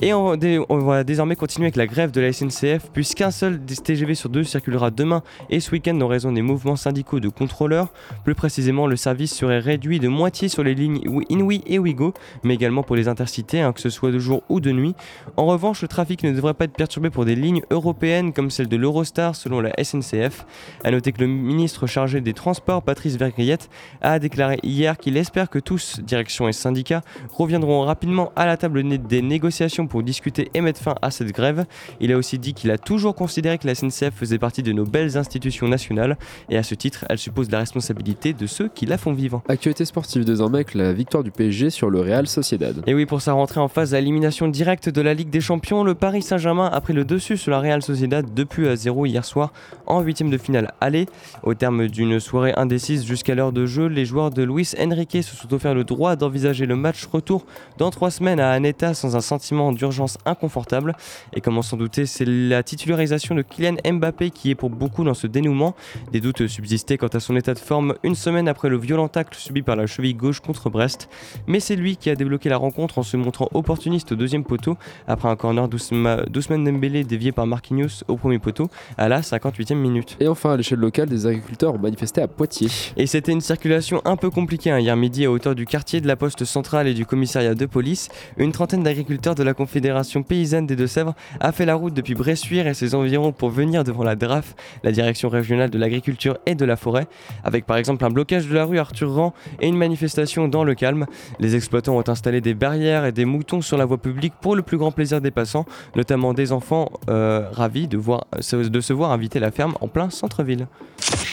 Et on, va désormais continuer avec la grève de la SNCF, puisqu'un seul TGV sur deux circulera demain et ce week-end en raison des mouvements syndicaux de contrôleurs. Plus précisément, le service serait réduit de moitié sur les lignes Inouï et Ouigo, mais également pour les intercités, hein, que ce soit de jour ou de nuit. En revanche, le trafic ne devrait pas être perturbé pour des lignes européennes comme celle de l'Eurostar selon la SNCF. A noter que le ministre chargé des Transports, Patrice Vergriette, a déclaré hier qu'il espère que tous, direction et syndicats, reviendront rapidement à la table des négociations pour discuter et mettre fin à cette grève. Il a aussi dit qu'il a toujours considéré que la SNCF faisait partie de nos belles institutions nationales et à ce titre, elle suppose la responsabilité de ceux qui la font vivre. Actualité sportive désormais avec la victoire du PSG sur le Real Sociedad. Et oui, pour sa rentrée en phase à élimination directe de la Ligue des Champions, le Paris Saint-Germain a pris le dessus sur la Real Sociedad depuis à 0 hier soir en huitième de finale aller. Au terme d'une soirée indécise jusqu'à l'heure de jeu, les joueurs de Luis Enrique se sont offert le droit d'envisager le match retour dans trois semaines à Aneta sans un sentiment d'urgence inconfortable. Et comme on s'en doutait, c'est la titularisation de Kylian Mbappé qui est pour beaucoup dans ce dénouement. Des doutes subsistaient quant à son état de forme une semaine après le violent tacle subi par la cheville gauche contre Brest. Mais c'est lui qui a débloqué la rencontre en se montrant opportuniste au deuxième poteau après un corner d'Ousmane Dembélé dévié par Marquinhos au premier poteau à la 58e minute. Et enfin, à l'échelle locale, des agriculteurs ont manifesté à Poitiers. Et c'était une circulation un peu compliquée hein, hier midi à hauteur du quartier de la poste centrale et du commissariat de police. Une trentaine d'agriculteurs de la Confédération paysanne des Deux-Sèvres a fait la route depuis Bressuire et ses environs pour venir devant la DRAF, la direction régionale de l'agriculture et de la forêt, avec par exemple un blocage de la rue Arthur Rand et une manifestation dans le calme. Les exploitants ont installé des barrières et des moutons sur la voie publique pour le plus grand plaisir des passants, notamment des enfants euh, ravis de, voir, de se voir inviter la ferme en plein centre-ville.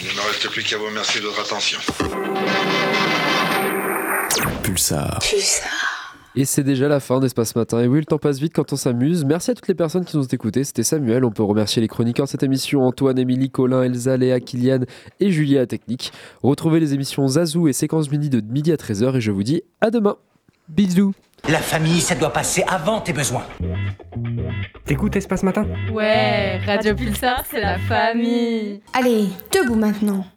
Il ne me reste plus qu'à vous remercier de votre attention. Pulsar. Et c'est déjà la fin d'Espace Matin. Et oui, le temps passe vite quand on s'amuse. Merci à toutes les personnes qui nous ont écoutés. C'était Samuel. On peut remercier les chroniqueurs de cette émission Antoine, Émilie, Colin, Elsa, Léa, Kylian et Julia à Technique. Retrouvez les émissions Zazou et Séquence Midi de midi à 13h. Et je vous dis à demain. Bisous. La famille, ça doit passer avant tes besoins. T'écoutes Espace Matin? Ouais, Radio Pulsar, c'est la famille. Allez, debout maintenant.